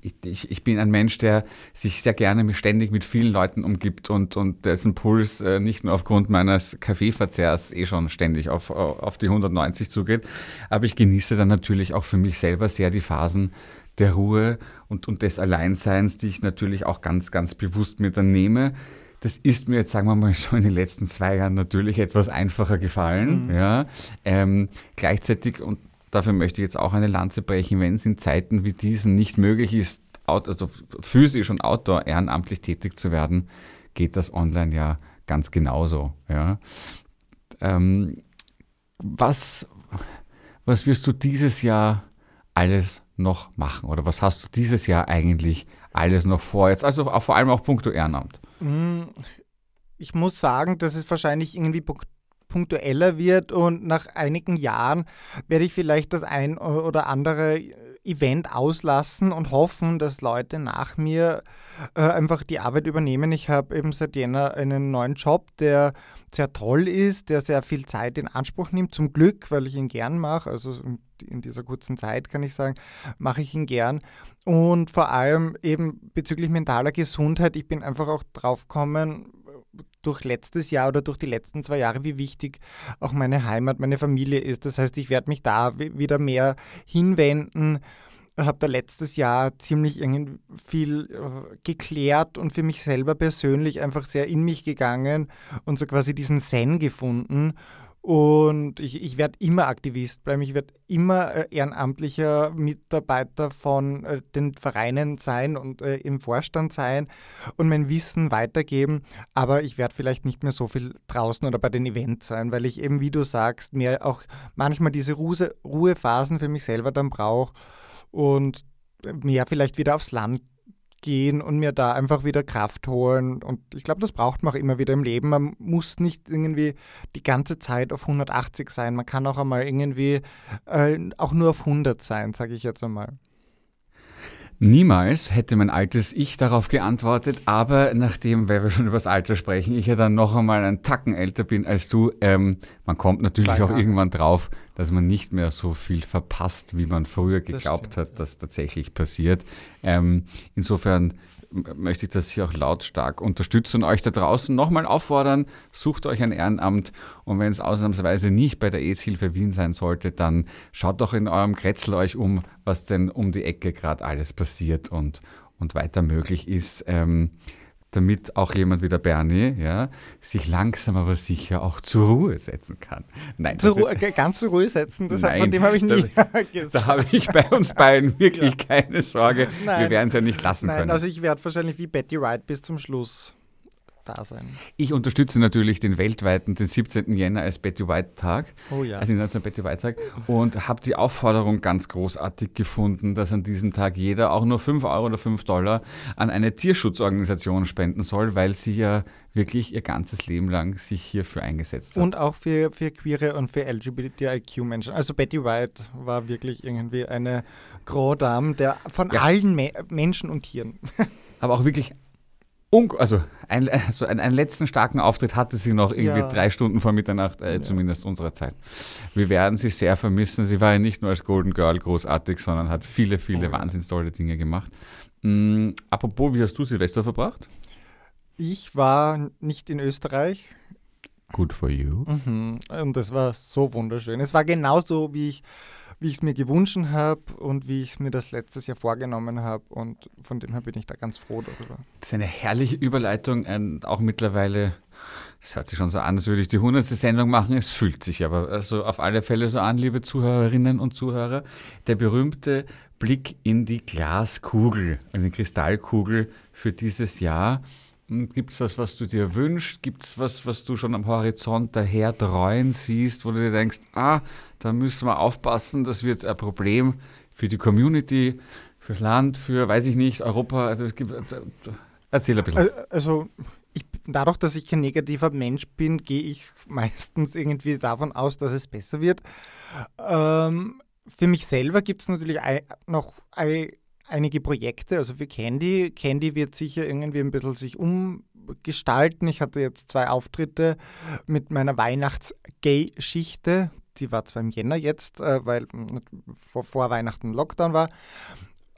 ich, ich, ich, bin ein Mensch, der sich sehr gerne ständig mit vielen Leuten umgibt und, und dessen Puls äh, nicht nur aufgrund meines Kaffeeverzehrs eh schon ständig auf, auf die 190 zugeht. Aber ich genieße dann natürlich auch für mich selber sehr die Phasen der Ruhe und, und des Alleinseins, die ich natürlich auch ganz, ganz bewusst mir dann nehme Das ist mir jetzt, sagen wir mal so, in den letzten zwei Jahren natürlich etwas einfacher gefallen. Mhm. Ja. Ähm, gleichzeitig, und dafür möchte ich jetzt auch eine Lanze brechen, wenn es in Zeiten wie diesen nicht möglich ist, also physisch und outdoor ehrenamtlich tätig zu werden, geht das online ja ganz genauso. Ja. Ähm, was, was wirst du dieses Jahr alles noch machen? Oder was hast du dieses Jahr eigentlich alles noch vor? Jetzt also auch, vor allem auch puncto Ehrenamt. Ich muss sagen, dass es wahrscheinlich irgendwie punk- punktueller wird und nach einigen Jahren werde ich vielleicht das ein oder andere Event auslassen und hoffen, dass Leute nach mir äh, einfach die Arbeit übernehmen. Ich habe eben seit Jänner einen neuen Job, der sehr toll ist, der sehr viel Zeit in Anspruch nimmt. Zum Glück, weil ich ihn gern mache. Also in dieser kurzen Zeit kann ich sagen, mache ich ihn gern. Und vor allem eben bezüglich mentaler Gesundheit, ich bin einfach auch drauf gekommen, durch letztes Jahr oder durch die letzten zwei Jahre, wie wichtig auch meine Heimat, meine Familie ist. Das heißt, ich werde mich da wi- wieder mehr hinwenden. Habe da letztes Jahr ziemlich viel äh, geklärt und für mich selber persönlich einfach sehr in mich gegangen und so quasi diesen Zen gefunden. Und ich, ich werde immer Aktivist bleiben. Ich werde immer äh, ehrenamtlicher Mitarbeiter von äh, den Vereinen sein und äh, im Vorstand sein und mein Wissen weitergeben. Aber ich werde vielleicht nicht mehr so viel draußen oder bei den Events sein, weil ich eben, wie du sagst, mir auch manchmal diese Ruhe, Ruhephasen für mich selber dann brauche und mehr vielleicht wieder aufs Land gehen und mir da einfach wieder Kraft holen. Und ich glaube, das braucht man auch immer wieder im Leben. Man muss nicht irgendwie die ganze Zeit auf 180 sein. Man kann auch einmal irgendwie äh, auch nur auf 100 sein, sage ich jetzt einmal. Niemals hätte mein altes Ich darauf geantwortet, aber nachdem, weil wir schon über das Alter sprechen, ich ja dann noch einmal einen Tacken älter bin als du, ähm, man kommt natürlich Zwei auch Jahre. irgendwann drauf, dass man nicht mehr so viel verpasst, wie man früher geglaubt stimmt, hat, dass tatsächlich passiert. Ähm, insofern möchte ich das hier auch lautstark unterstützen und euch da draußen nochmal auffordern, sucht euch ein Ehrenamt und wenn es ausnahmsweise nicht bei der AIDS-Hilfe Wien sein sollte, dann schaut doch in eurem Kretzel euch um, was denn um die Ecke gerade alles passiert und, und weiter möglich ist. Ähm, damit auch jemand wie der Bernie ja, sich langsam aber sicher auch zur Ruhe setzen kann. Nein, Zur Ruhe, ganz zur Ruhe setzen, das hat, Nein, von dem habe ich nie da gesagt. habe ich bei uns beiden wirklich keine Sorge. Wir Nein. werden es ja nicht lassen Nein, können. also ich werde wahrscheinlich wie Betty Wright bis zum Schluss da sein. Ich unterstütze natürlich den weltweiten, den 17. Jänner als Betty White Tag, Oh ja. als internationaler Betty White Tag und habe die Aufforderung ganz großartig gefunden, dass an diesem Tag jeder auch nur 5 Euro oder 5 Dollar an eine Tierschutzorganisation spenden soll, weil sie ja wirklich ihr ganzes Leben lang sich hierfür eingesetzt hat. Und auch für, für queere und für LGBTIQ-Menschen. Also Betty White war wirklich irgendwie eine Grand Dame der, von Ja. allen Me Menschen und Tieren. Aber auch wirklich, un also, ein, also einen, einen letzten starken Auftritt hatte sie noch irgendwie Ja. drei Stunden vor Mitternacht, äh, zumindest unserer Zeit. Wir werden sie sehr vermissen. Sie war ja nicht nur als Golden Girl großartig, sondern hat viele, viele Oh ja. wahnsinns tolle Dinge gemacht. Mm, apropos, wie hast du Silvester verbracht? Ich war nicht in Österreich Good for you. mhm. und es war so wunderschön. Es war genauso, wie ich wie ich es mir gewünscht habe und wie ich es mir das letztes Jahr vorgenommen habe. Und von dem her bin ich da ganz froh darüber. Das ist eine herrliche Überleitung. Und auch mittlerweile, es hört sich schon so an, als würde ich die hundertste Sendung machen. Es fühlt sich aber also auf alle Fälle so an, liebe Zuhörerinnen und Zuhörer. Der berühmte Blick in die Glaskugel, in die Kristallkugel für dieses Jahr. Gibt es was, was du dir wünschst? Gibt es was, was du schon am Horizont daher dreuen siehst, wo du dir denkst, ah, da müssen wir aufpassen, das wird ein Problem für die Community, fürs Land, für, weiß ich nicht, Europa. Also gibt, erzähl ein bisschen. Al- Also ich, dadurch, dass ich kein negativer Mensch bin, gehe ich meistens irgendwie davon aus, dass es besser wird. Ähm, für mich selber gibt es natürlich noch ei- einige Projekte, also für Candy. Candy wird sicher irgendwie ein bisschen sich umgestalten. Ich hatte jetzt zwei Auftritte mit meiner Weihnachts-Gay-Schichte. Die war zwar im Jänner jetzt, äh, weil mm, vor, Weihnachten Lockdown war.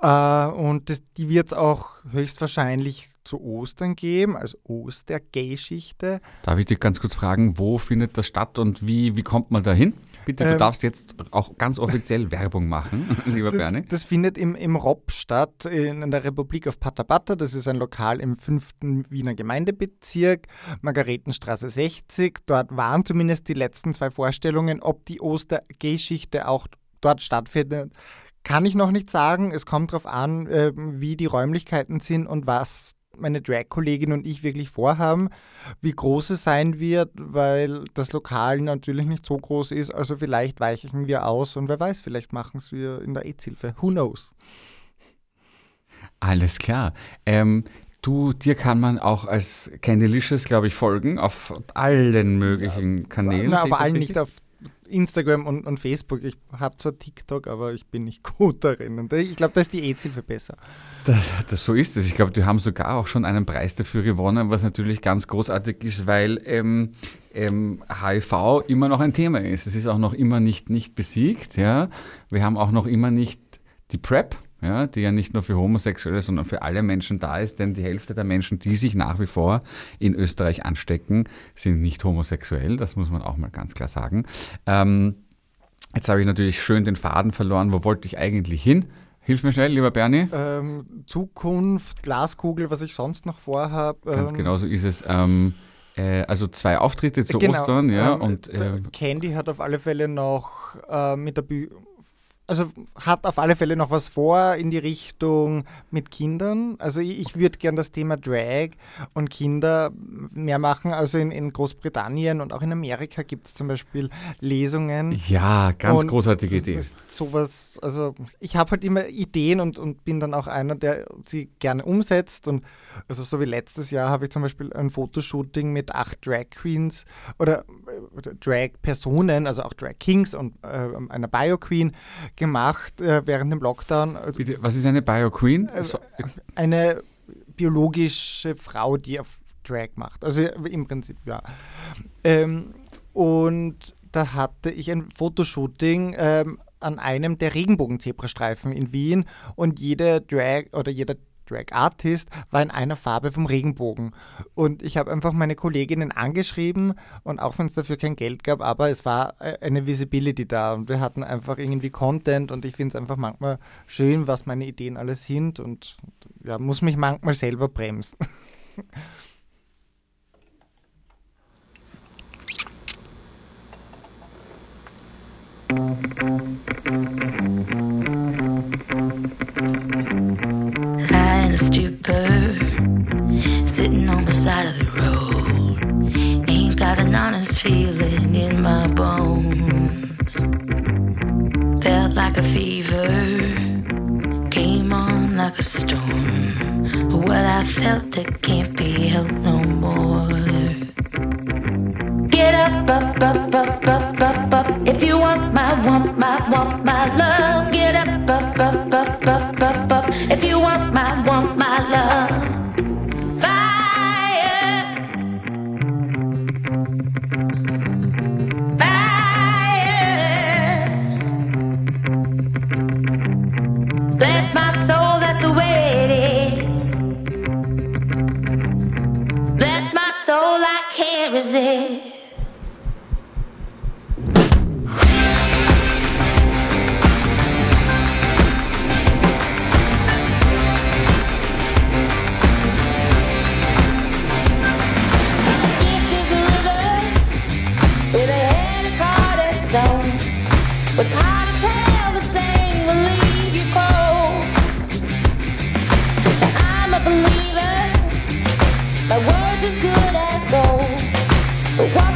Äh, und die wird es auch höchstwahrscheinlich zu Ostern geben, als Oster-Gay-Schichte. Darf ich dich ganz kurz fragen, wo findet das statt und wie, wie kommt man da hin? Bitte, du Ähm, darfst jetzt auch ganz offiziell Werbung machen, lieber Bernie. Das findet im, im ROP statt, in der Republik auf Patapata. Das ist ein Lokal im 5. Wiener Gemeindebezirk, Margaretenstraße 60. Dort waren zumindest die letzten zwei Vorstellungen. Ob die Ostergeschichte auch dort stattfindet, kann ich noch nicht sagen. Es kommt darauf an, äh, wie die Räumlichkeiten sind und was meine Drag-Kollegin und ich wirklich vorhaben, wie groß es sein wird, weil das Lokal natürlich nicht so groß ist. Also vielleicht weichen wir aus und wer weiß, vielleicht machen es wir in der AIDS-Hilfe. Who knows? Alles klar. Ähm, du, dir kann man auch als Candylicious, glaube ich, folgen auf allen möglichen Kanälen. Na, allem richtig? nicht auf Instagram und, und Facebook. Ich habe zwar TikTok, aber ich bin nicht gut darin. Und ich glaube, da ist die AIDS-Hilfe besser. Das, das, so ist es. Ich glaube, die haben sogar auch schon einen Preis dafür gewonnen, was natürlich ganz großartig ist, weil ähm, ähm, HIV immer noch ein Thema ist. Es ist auch noch immer nicht, nicht besiegt. Ja? Wir haben auch noch immer nicht die PrEP, ja, die ja nicht nur für Homosexuelle, sondern für alle Menschen da ist, denn die Hälfte der Menschen, die sich nach wie vor in Österreich anstecken, sind nicht homosexuell. Das muss man auch mal ganz klar sagen. Ähm, jetzt habe ich natürlich schön den Faden verloren. Wo wollte ich eigentlich hin? Hilf mir schnell, lieber Bernie. Ähm, Zukunft, Glaskugel, was ich sonst noch vorhabe. Ganz ähm, genau so ist es. Ähm, äh, also zwei Auftritte zu genau, Ostern, ja. ähm, und äh, Candy hat auf alle Fälle noch äh, mit der Bühne. Also hat auf alle Fälle noch was vor in die Richtung mit Kindern. Also ich, ich würde gern das Thema Drag und Kinder mehr machen. Also in, in Großbritannien und auch in Amerika gibt es zum Beispiel Lesungen. ja, ganz Und großartige Idee. ist Sowas, also ich habe halt immer Ideen und, und bin dann auch einer, der sie gerne umsetzt. Und also so wie letztes Jahr habe ich zum Beispiel ein Fotoshooting mit acht Drag Queens oder, äh, oder Drag-Personen, also auch Drag Kings und äh, einer Bio-Queen gemacht äh, während dem Lockdown. Also Bitte, was ist eine Bio Queen? Äh, So, eine biologische Frau, die auf Drag macht. Also im Prinzip, ja. Ähm, und da hatte ich ein Fotoshooting ähm, an einem der Regenbogen-Zebrastreifen in Wien und jede Drag oder jeder Drag Artist war in einer Farbe vom Regenbogen. Und ich habe einfach meine Kolleginnen angeschrieben und auch wenn es dafür kein Geld gab, aber es war äh, eine Visibility da und wir hatten einfach irgendwie Content und ich finde es einfach manchmal schön, was meine Ideen alles sind und ja, muss mich manchmal selber bremsen. In a stupor, sitting on the side of the road. Ain't got an honest feeling in my bones. Felt like a fever, came on like a storm. What I felt, it can't be helped no more. If you want my, want my, want my love. Get up. If you want my, want my love. Fire. Fire. Bless my soul, that's the way it is. Bless my soul, I can't resist. What's hard you cold. I'm a believer, my good as gold. But walk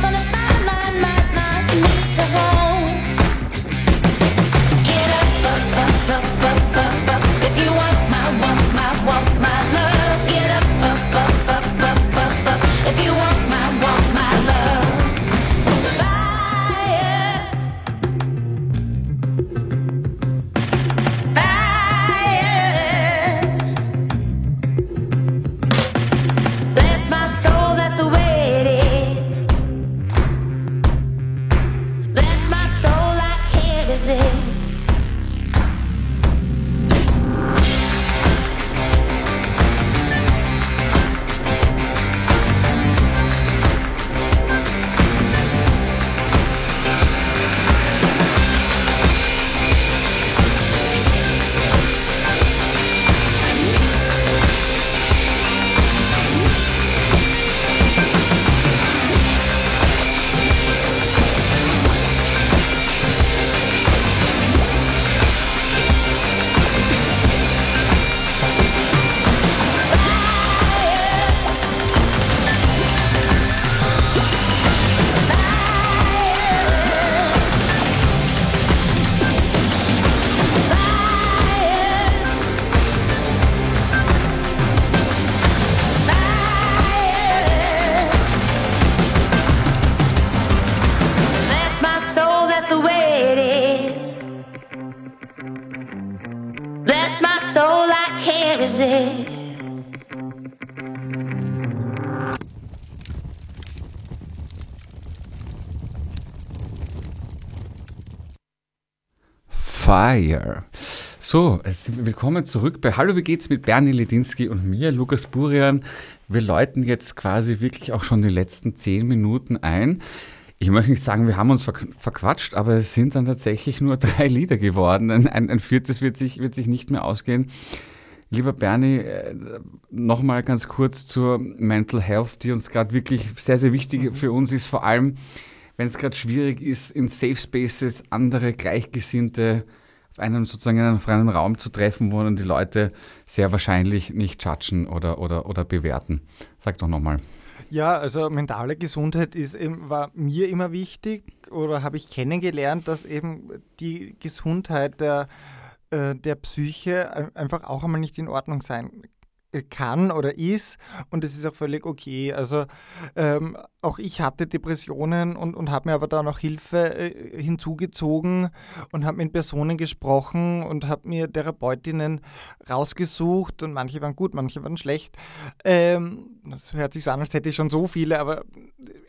Fire. So, willkommen zurück bei Hallo, wie geht's mit Bernie Ledinski und mir, Lukas Burian. Wir läuten jetzt quasi wirklich auch schon die letzten zehn Minuten ein. Ich möchte nicht sagen, wir haben uns verquatscht, aber es sind dann tatsächlich nur drei Lieder geworden. Ein, ein viertes wird sich, wird sich nicht mehr ausgehen. Lieber Bernie, äh, nochmal ganz kurz zur Mental Health, die uns gerade wirklich sehr, sehr wichtig mhm. für uns ist, vor allem wenn es gerade schwierig ist, in Safe Spaces andere Gleichgesinnte auf einem sozusagen in einem freien Raum zu treffen, wo dann die Leute sehr wahrscheinlich nicht judgen oder, oder, oder bewerten. Sag doch nochmal. Ja, also mentale Gesundheit ist eben, war mir immer wichtig oder habe ich kennengelernt, dass eben die Gesundheit der, äh, der Psyche einfach auch einmal nicht in Ordnung sein kann kann oder ist und es ist auch völlig okay. Also ähm, auch ich hatte Depressionen und, und habe mir aber da noch Hilfe äh, hinzugezogen und habe mit Personen gesprochen und habe mir Therapeutinnen rausgesucht und manche waren gut, manche waren schlecht. Ähm, das hört sich so an, als hätte ich schon so viele, aber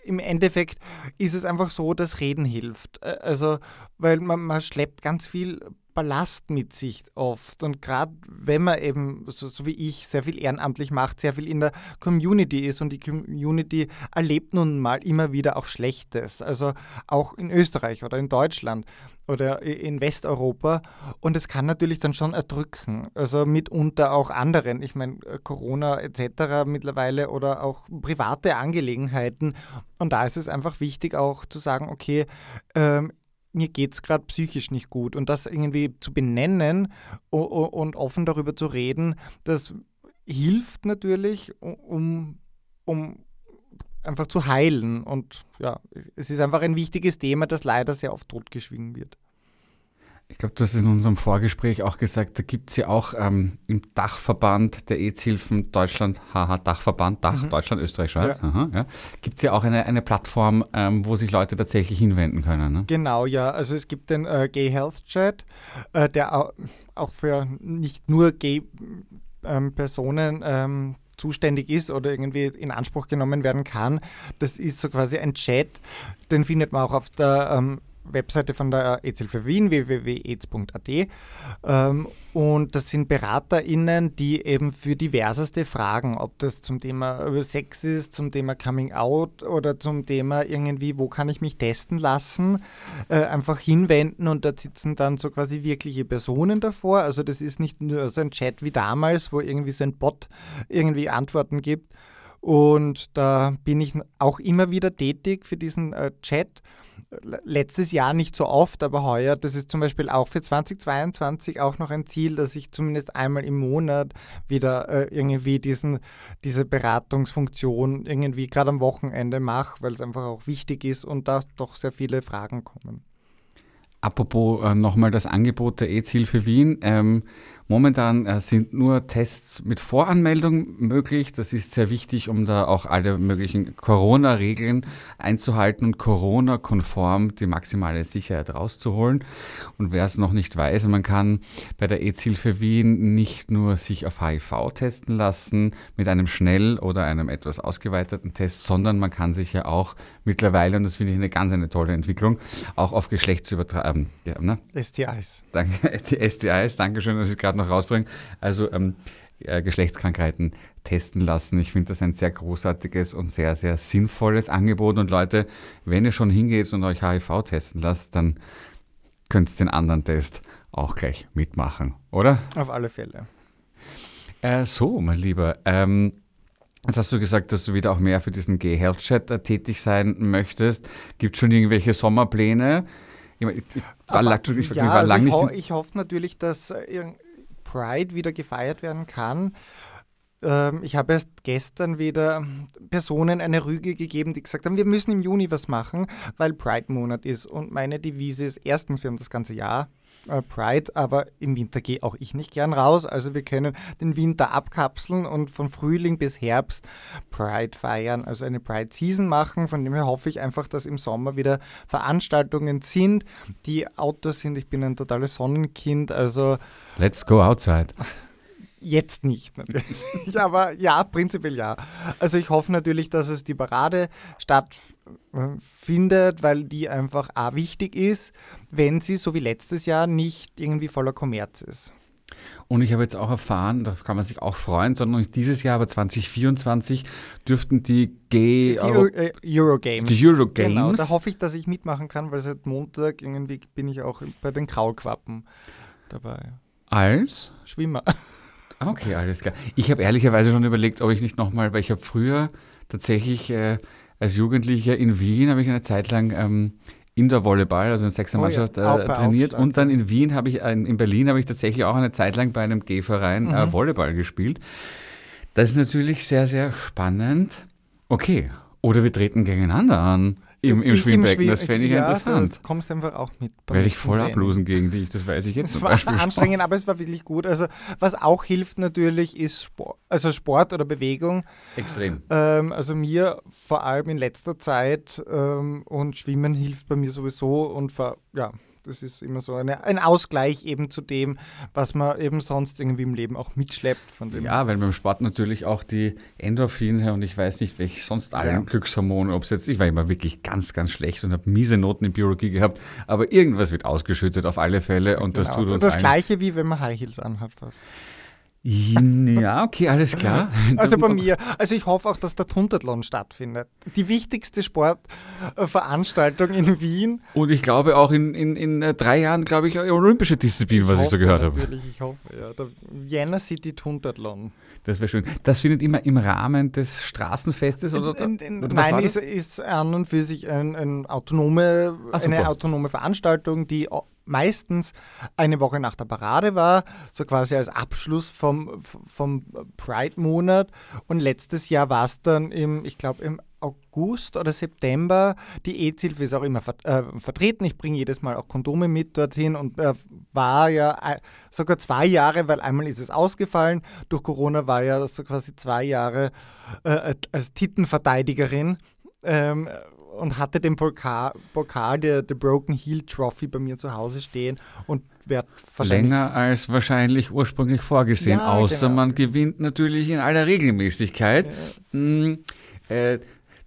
im Endeffekt ist es einfach so, dass Reden hilft. Äh, also, weil man, man schleppt ganz viel Ballast mit sich oft. Und gerade wenn man eben, so, so, wie ich, sehr viel ehrenamtlich macht, sehr viel in der Community ist und die Community erlebt nun mal immer wieder auch Schlechtes. Also auch in Österreich oder in Deutschland oder in Westeuropa. Und es kann natürlich dann schon erdrücken. Also mitunter auch anderen, ich meine Corona etc. mittlerweile oder auch private Angelegenheiten. Und da ist es einfach wichtig auch zu sagen, okay, ähm, mir geht es gerade psychisch nicht gut. Und das irgendwie zu benennen und offen darüber zu reden, das hilft natürlich, um, um einfach zu heilen. Und ja, es ist einfach ein wichtiges Thema, das leider sehr oft totgeschwiegen wird. Ich glaube, du hast in unserem Vorgespräch auch gesagt, da gibt es ja auch ähm, im Dachverband der AIDS-Hilfen Deutschland, haha, Dachverband, Dach, mhm. Deutschland, Österreich, Schweiz, ja. ja, gibt es ja auch eine, eine Plattform, ähm, wo sich Leute tatsächlich hinwenden können. Ne? Genau, ja. Also es gibt den äh, Gay Health Chat, äh, der auch, auch, für nicht nur Gay-Personen ähm, zuständig ist oder irgendwie in Anspruch genommen werden kann. Das ist so quasi ein Chat, den findet man auch auf der ähm, Webseite von der AIDS-Hilfe Wien, www.aids.at. Ähm, und das sind BeraterInnen, die eben für diverseste Fragen, ob das zum Thema Sex ist, zum Thema Coming Out oder zum Thema irgendwie, wo kann ich mich testen lassen, äh, einfach hinwenden und da sitzen dann so quasi wirkliche Personen davor. Also das ist nicht nur so ein Chat wie damals, wo irgendwie so ein Bot irgendwie Antworten gibt. Und da bin ich auch immer wieder tätig für diesen äh, Chat letztes Jahr nicht so oft, aber heuer, das ist zum Beispiel auch für 2022 auch noch ein Ziel, dass ich zumindest einmal im Monat wieder äh, irgendwie diesen, diese Beratungsfunktion irgendwie gerade am Wochenende mache, weil es einfach auch wichtig ist und da doch sehr viele Fragen kommen. Apropos äh, nochmal das Angebot der AIDS-Hilfe Wien. Ähm, Momentan äh, sind nur Tests mit Voranmeldung möglich. Das ist sehr wichtig, um da auch alle möglichen Corona-Regeln einzuhalten und Corona-konform die maximale Sicherheit rauszuholen. Und wer es noch nicht weiß, man kann bei der AIDS-Hilfe Wien nicht nur sich auf HIV testen lassen mit einem schnell oder einem etwas ausgeweiteten Test, sondern man kann sich ja auch mittlerweile, und das finde ich eine ganz eine tolle Entwicklung, auch auf Geschlechtsübertragung. Ja, ne? STIs. Danke, die STIs, Dankeschön, dass ich gerade noch rausbringen. Also ähm, äh, Geschlechtskrankheiten testen lassen. Ich finde das ein sehr großartiges und sehr, sehr sinnvolles Angebot. Und Leute, wenn ihr schon hingeht und euch HIV testen lasst, dann könnt ihr den anderen Test auch gleich mitmachen, oder? Auf alle Fälle. Äh, so, mein Lieber. Ähm, Jetzt hast du gesagt, dass du wieder auch mehr für diesen Gay Health Chat äh, tätig sein möchtest. Gibt es schon irgendwelche Sommerpläne? Ich, ich, ich war, lang, ich, ja, war also lang ich, ho ich hoffe natürlich, dass äh, Pride wieder gefeiert werden kann. Ähm, ich habe erst gestern wieder Personen eine Rüge gegeben, die gesagt haben, wir müssen im Juni was machen, weil Pride-Monat ist. Und meine Devise ist erstens, wir haben das ganze Jahr Pride, aber im Winter gehe auch ich nicht gern raus. Also wir können den Winter abkapseln und von Frühling bis Herbst Pride feiern, also eine Pride Season machen. Von dem her hoffe ich einfach, dass im Sommer wieder Veranstaltungen sind, die Outdoor sind. Ich bin ein totales Sonnenkind, also Let's go outside. Jetzt nicht natürlich, aber ja, prinzipiell ja. Also ich hoffe natürlich, dass es die Parade stattfindet, weil die einfach A wichtig ist, wenn sie so wie letztes Jahr nicht irgendwie voller Kommerz ist. Und ich habe jetzt auch erfahren, da kann man sich auch freuen, sondern dieses Jahr, aber 2024 dürften die Gay Die Euro- Eu äh, Eurogames. die Eurogames. Genau, da hoffe ich, dass ich mitmachen kann, weil seit Montag irgendwie bin ich auch bei den Kraulquappen dabei. als Schwimmer. Okay, alles klar. Ich habe ehrlicherweise schon überlegt, ob ich nicht nochmal, weil ich habe früher tatsächlich äh, als Jugendlicher in Wien, habe ich eine Zeit lang ähm, Indoor-Volleyball, also eine Sechsermannschaft, Oh ja, äh, trainiert. Aufschlag, Und dann in Wien habe ich, in Berlin habe ich tatsächlich auch eine Zeit lang bei einem G-Verein Mhm. äh, Volleyball gespielt. Das ist natürlich sehr, sehr spannend. Okay, oder wir treten gegeneinander an im, im Schwimmbecken. Schwimm- das fände ich ja, interessant. Du kommst einfach auch mit. Werde ich voll Training. ablosen gegen dich, das weiß ich jetzt Es war Beispiel anstrengend, aber es war wirklich gut. Also was auch hilft natürlich, ist Sport, also Sport oder Bewegung. Extrem. Ähm, also mir vor allem in letzter Zeit ähm, und Schwimmen hilft bei mir sowieso und ver, ja, das ist immer so eine, ein Ausgleich eben zu dem, was man eben sonst irgendwie im Leben auch mitschleppt. Von dem Ja, weil beim Sport natürlich auch die Endorphine und ich weiß nicht, welche sonst allen Ja. Glückshormone, ob es jetzt, ich war immer wirklich ganz, ganz schlecht und habe miese Noten in Biologie gehabt, aber irgendwas wird ausgeschüttet auf alle Fälle und das Genau. tut uns das allen- gleiche wie wenn man High Heels anhat fast. Ja, okay, alles klar. Also bei mir, also ich hoffe auch, dass der Tuntathlon stattfindet. Die wichtigste Sportveranstaltung in Wien. Und ich glaube auch in, in, in äh, drei Jahren, glaube ich, olympische Disziplin, was ich so gehört habe. Natürlich, ich hoffe, ja. Der Vienna City Tuntathlon. Das wäre schön. Das findet immer im Rahmen des Straßenfestes oder? In- in- oder Nein, ist, ist an und für sich ein, ein autonome, Ah, eine autonome Veranstaltung, die meistens eine Woche nach der Parade war, so quasi als Abschluss vom, vom Pride-Monat. Und letztes Jahr war es dann im, ich glaube, im August oder September. Die EZ-Hilfe ist auch immer ver äh, vertreten. Ich bringe jedes Mal auch Kondome mit dorthin und äh, war ja äh, sogar zwei Jahre, weil einmal ist es ausgefallen. Durch Corona war ja so quasi zwei Jahre äh, als Titelverteidigerin. Ähm, und hatte den Pokal, Pokal der, der Broken Heel Trophy bei mir zu Hause stehen und werde wahrscheinlich Länger als wahrscheinlich ursprünglich vorgesehen, Ja, außer genau. man gewinnt natürlich in aller Regelmäßigkeit. Mm, äh,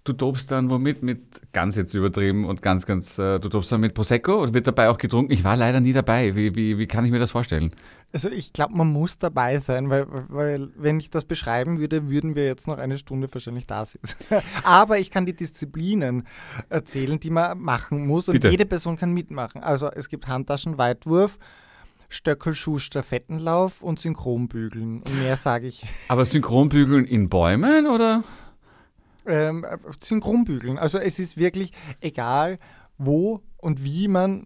du tobst dann womit? Mit ganz jetzt übertrieben und ganz, ganz, äh, du tobst dann mit Prosecco und wird dabei auch getrunken? Ich war leider nie dabei. Wie, wie, wie kann ich mir das vorstellen? Also ich glaube, man muss dabei sein, weil, weil wenn ich das beschreiben würde, würden wir jetzt noch eine Stunde wahrscheinlich da sitzen. Aber ich kann die Disziplinen erzählen, die man machen muss und Bitte. jede Person kann mitmachen. Also es gibt Handtaschen, Weitwurf, Stöckelschuh, Stafettenlauf und Synchronbügeln. Und mehr sage ich. Aber Synchronbügeln in Bäumen oder? Ähm, äh, Synchronbügeln. Also es ist wirklich egal, wo und wie man.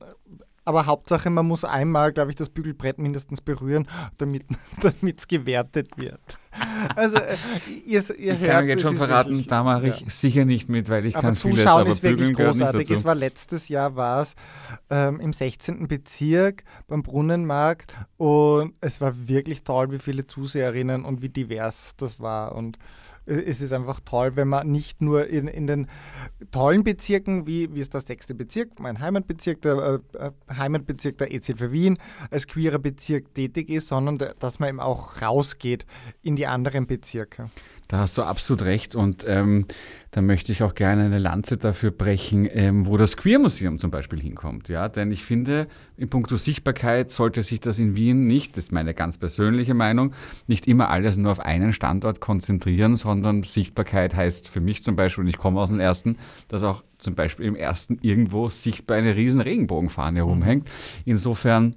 Aber Hauptsache, man muss einmal, glaube ich, das Bügelbrett mindestens berühren, damit es gewertet wird. Also, äh, ihr, ihr Ich hört kann mir jetzt schon verraten, wirklich- da mache ich ja. sicher nicht mit, weil ich Aber kann vieles, Zuschauen aber ist wirklich großartig. Es war letztes Jahr war es ähm, im 16. Bezirk beim Brunnenmarkt und es war wirklich toll, wie viele Zuseherinnen und wie divers das war. Und äh, es ist einfach toll, wenn man nicht nur in, in den tollen Bezirken, wie, wie ist der sechste Bezirk, mein Heimatbezirk, der äh, äh, Heimatbezirk der EZ für Wien, als queerer Bezirk tätig ist, sondern da- dass man eben auch rausgeht in die anderen Bezirke. Da hast du absolut recht und ähm, da möchte ich auch gerne eine Lanze dafür brechen, ähm, wo das Queer-Museum zum Beispiel hinkommt. Ja? Denn ich finde, in puncto Sichtbarkeit sollte sich das in Wien nicht, das ist meine ganz persönliche Meinung, nicht immer alles nur auf einen Standort konzentrieren, sondern Sichtbarkeit heißt für mich zum Beispiel, und ich komme aus dem ersten, dass auch zum Beispiel im ersten irgendwo sichtbar eine riesen Regenbogenfahne herumhängt. Insofern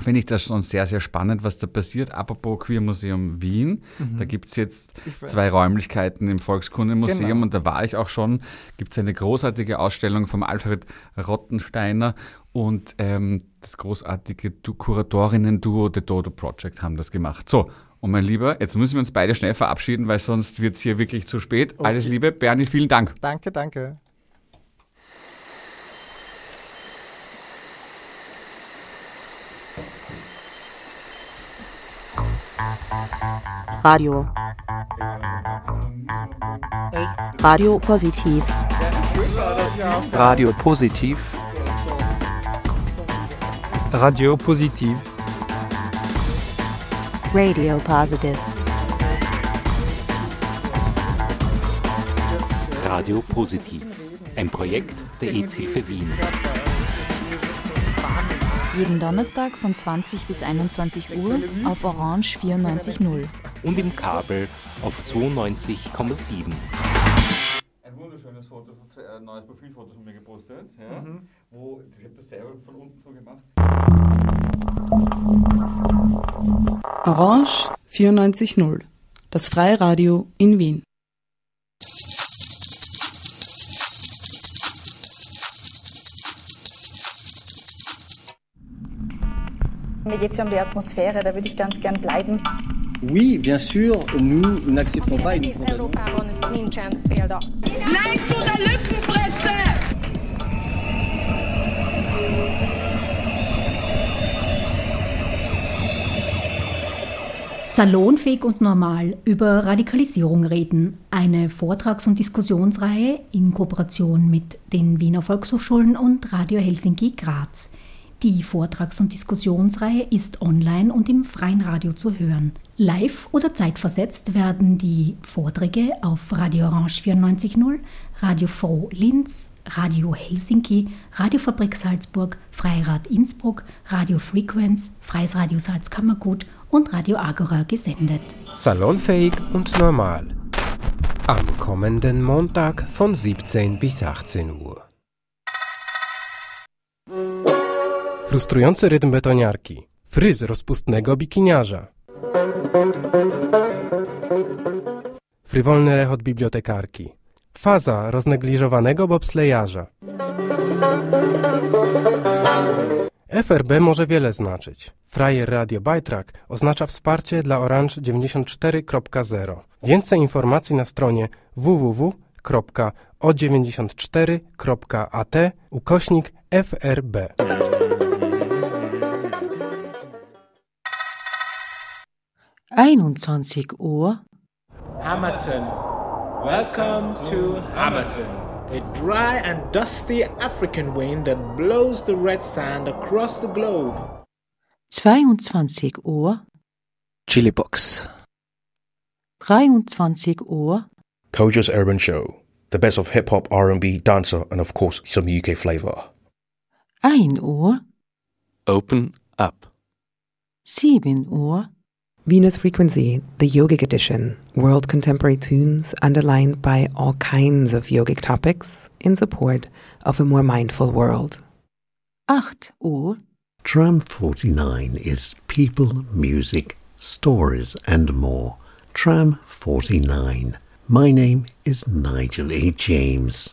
finde ich das schon sehr, sehr spannend, was da passiert. Apropos Queer Museum Wien, da gibt es jetzt zwei Räumlichkeiten im Volkskundemuseum Genau. und da war ich auch schon. Gibt es eine großartige Ausstellung vom Alfred Rottensteiner und ähm, das großartige du Kuratorinnen-Duo The Dodo Project haben das gemacht. So, und mein Lieber, jetzt müssen wir uns beide schnell verabschieden, weil sonst wird es hier wirklich zu spät. Alles Liebe, Bernie, vielen Dank. Danke, danke. Radio. Radio Positiv. Radio Positiv. Radio Positiv. Radio Positive. Radio Positiv. Ein Projekt der EZ-Hilfe Wien. Jeden Donnerstag von 20 bis 21 Uhr auf Orange 94.0. Und im Kabel auf 92,7. Ein wunderschönes Foto, ein äh, neues Profilfoto von mir gepostet, ja, wo ich habe das selber von unten so gemacht. Orange 94.0, das Freiradio in Wien. Mir geht es ja um die Atmosphäre, da würde ich ganz gern bleiben. Oui, bien sûr, nous n'acceptons pas une Európában nincsen példa. Nein zu der Lückenpresse! Salonfähig und normal über Radikalisierung reden. Eine Vortrags- und Diskussionsreihe in Kooperation mit den Wiener Volkshochschulen und Radio Helsinki Graz. Die Vortrags- und Diskussionsreihe ist online und im freien Radio zu hören. Live oder zeitversetzt werden die Vorträge auf Radio Orange 94.0, Radio Froh Linz, Radio Helsinki, Radio Fabrik Salzburg, Freirad Innsbruck, Radio Frequenz, Freies Radio Salzkammergut und Radio Agora gesendet. Salonfähig und normal. Am kommenden Montag von 17 bis 18 Uhr. Frustrujący rytm betoniarki. Fryz rozpustnego bikiniarza. Frywolny rechot bibliotekarki. Faza roznegliżowanego bobslejarza. FRB może wiele znaczyć. Frajer Radio Bytrack oznacza wsparcie dla Orange 94.0. Więcej informacji na stronie www.o94.at ukośnik FRB. Einundzwanzig Uhr. Hamilton. Welcome to Hamilton. A dry and dusty African wind that blows the red sand across the globe. 22 Uhr. Chili Box. 23 Uhr. Kojo's Urban Show. The best of hip hop, R&B, dancer, and of course some UK flavor. 1 Uhr. Open up. 7 Uhr. Venus Frequency, the yogic edition, world contemporary tunes underlined by all kinds of yogic topics in support of a more mindful world. 8 Uhr. Tram 49 is people, music, stories, and more. Tram 49. My name is Nigel A. James.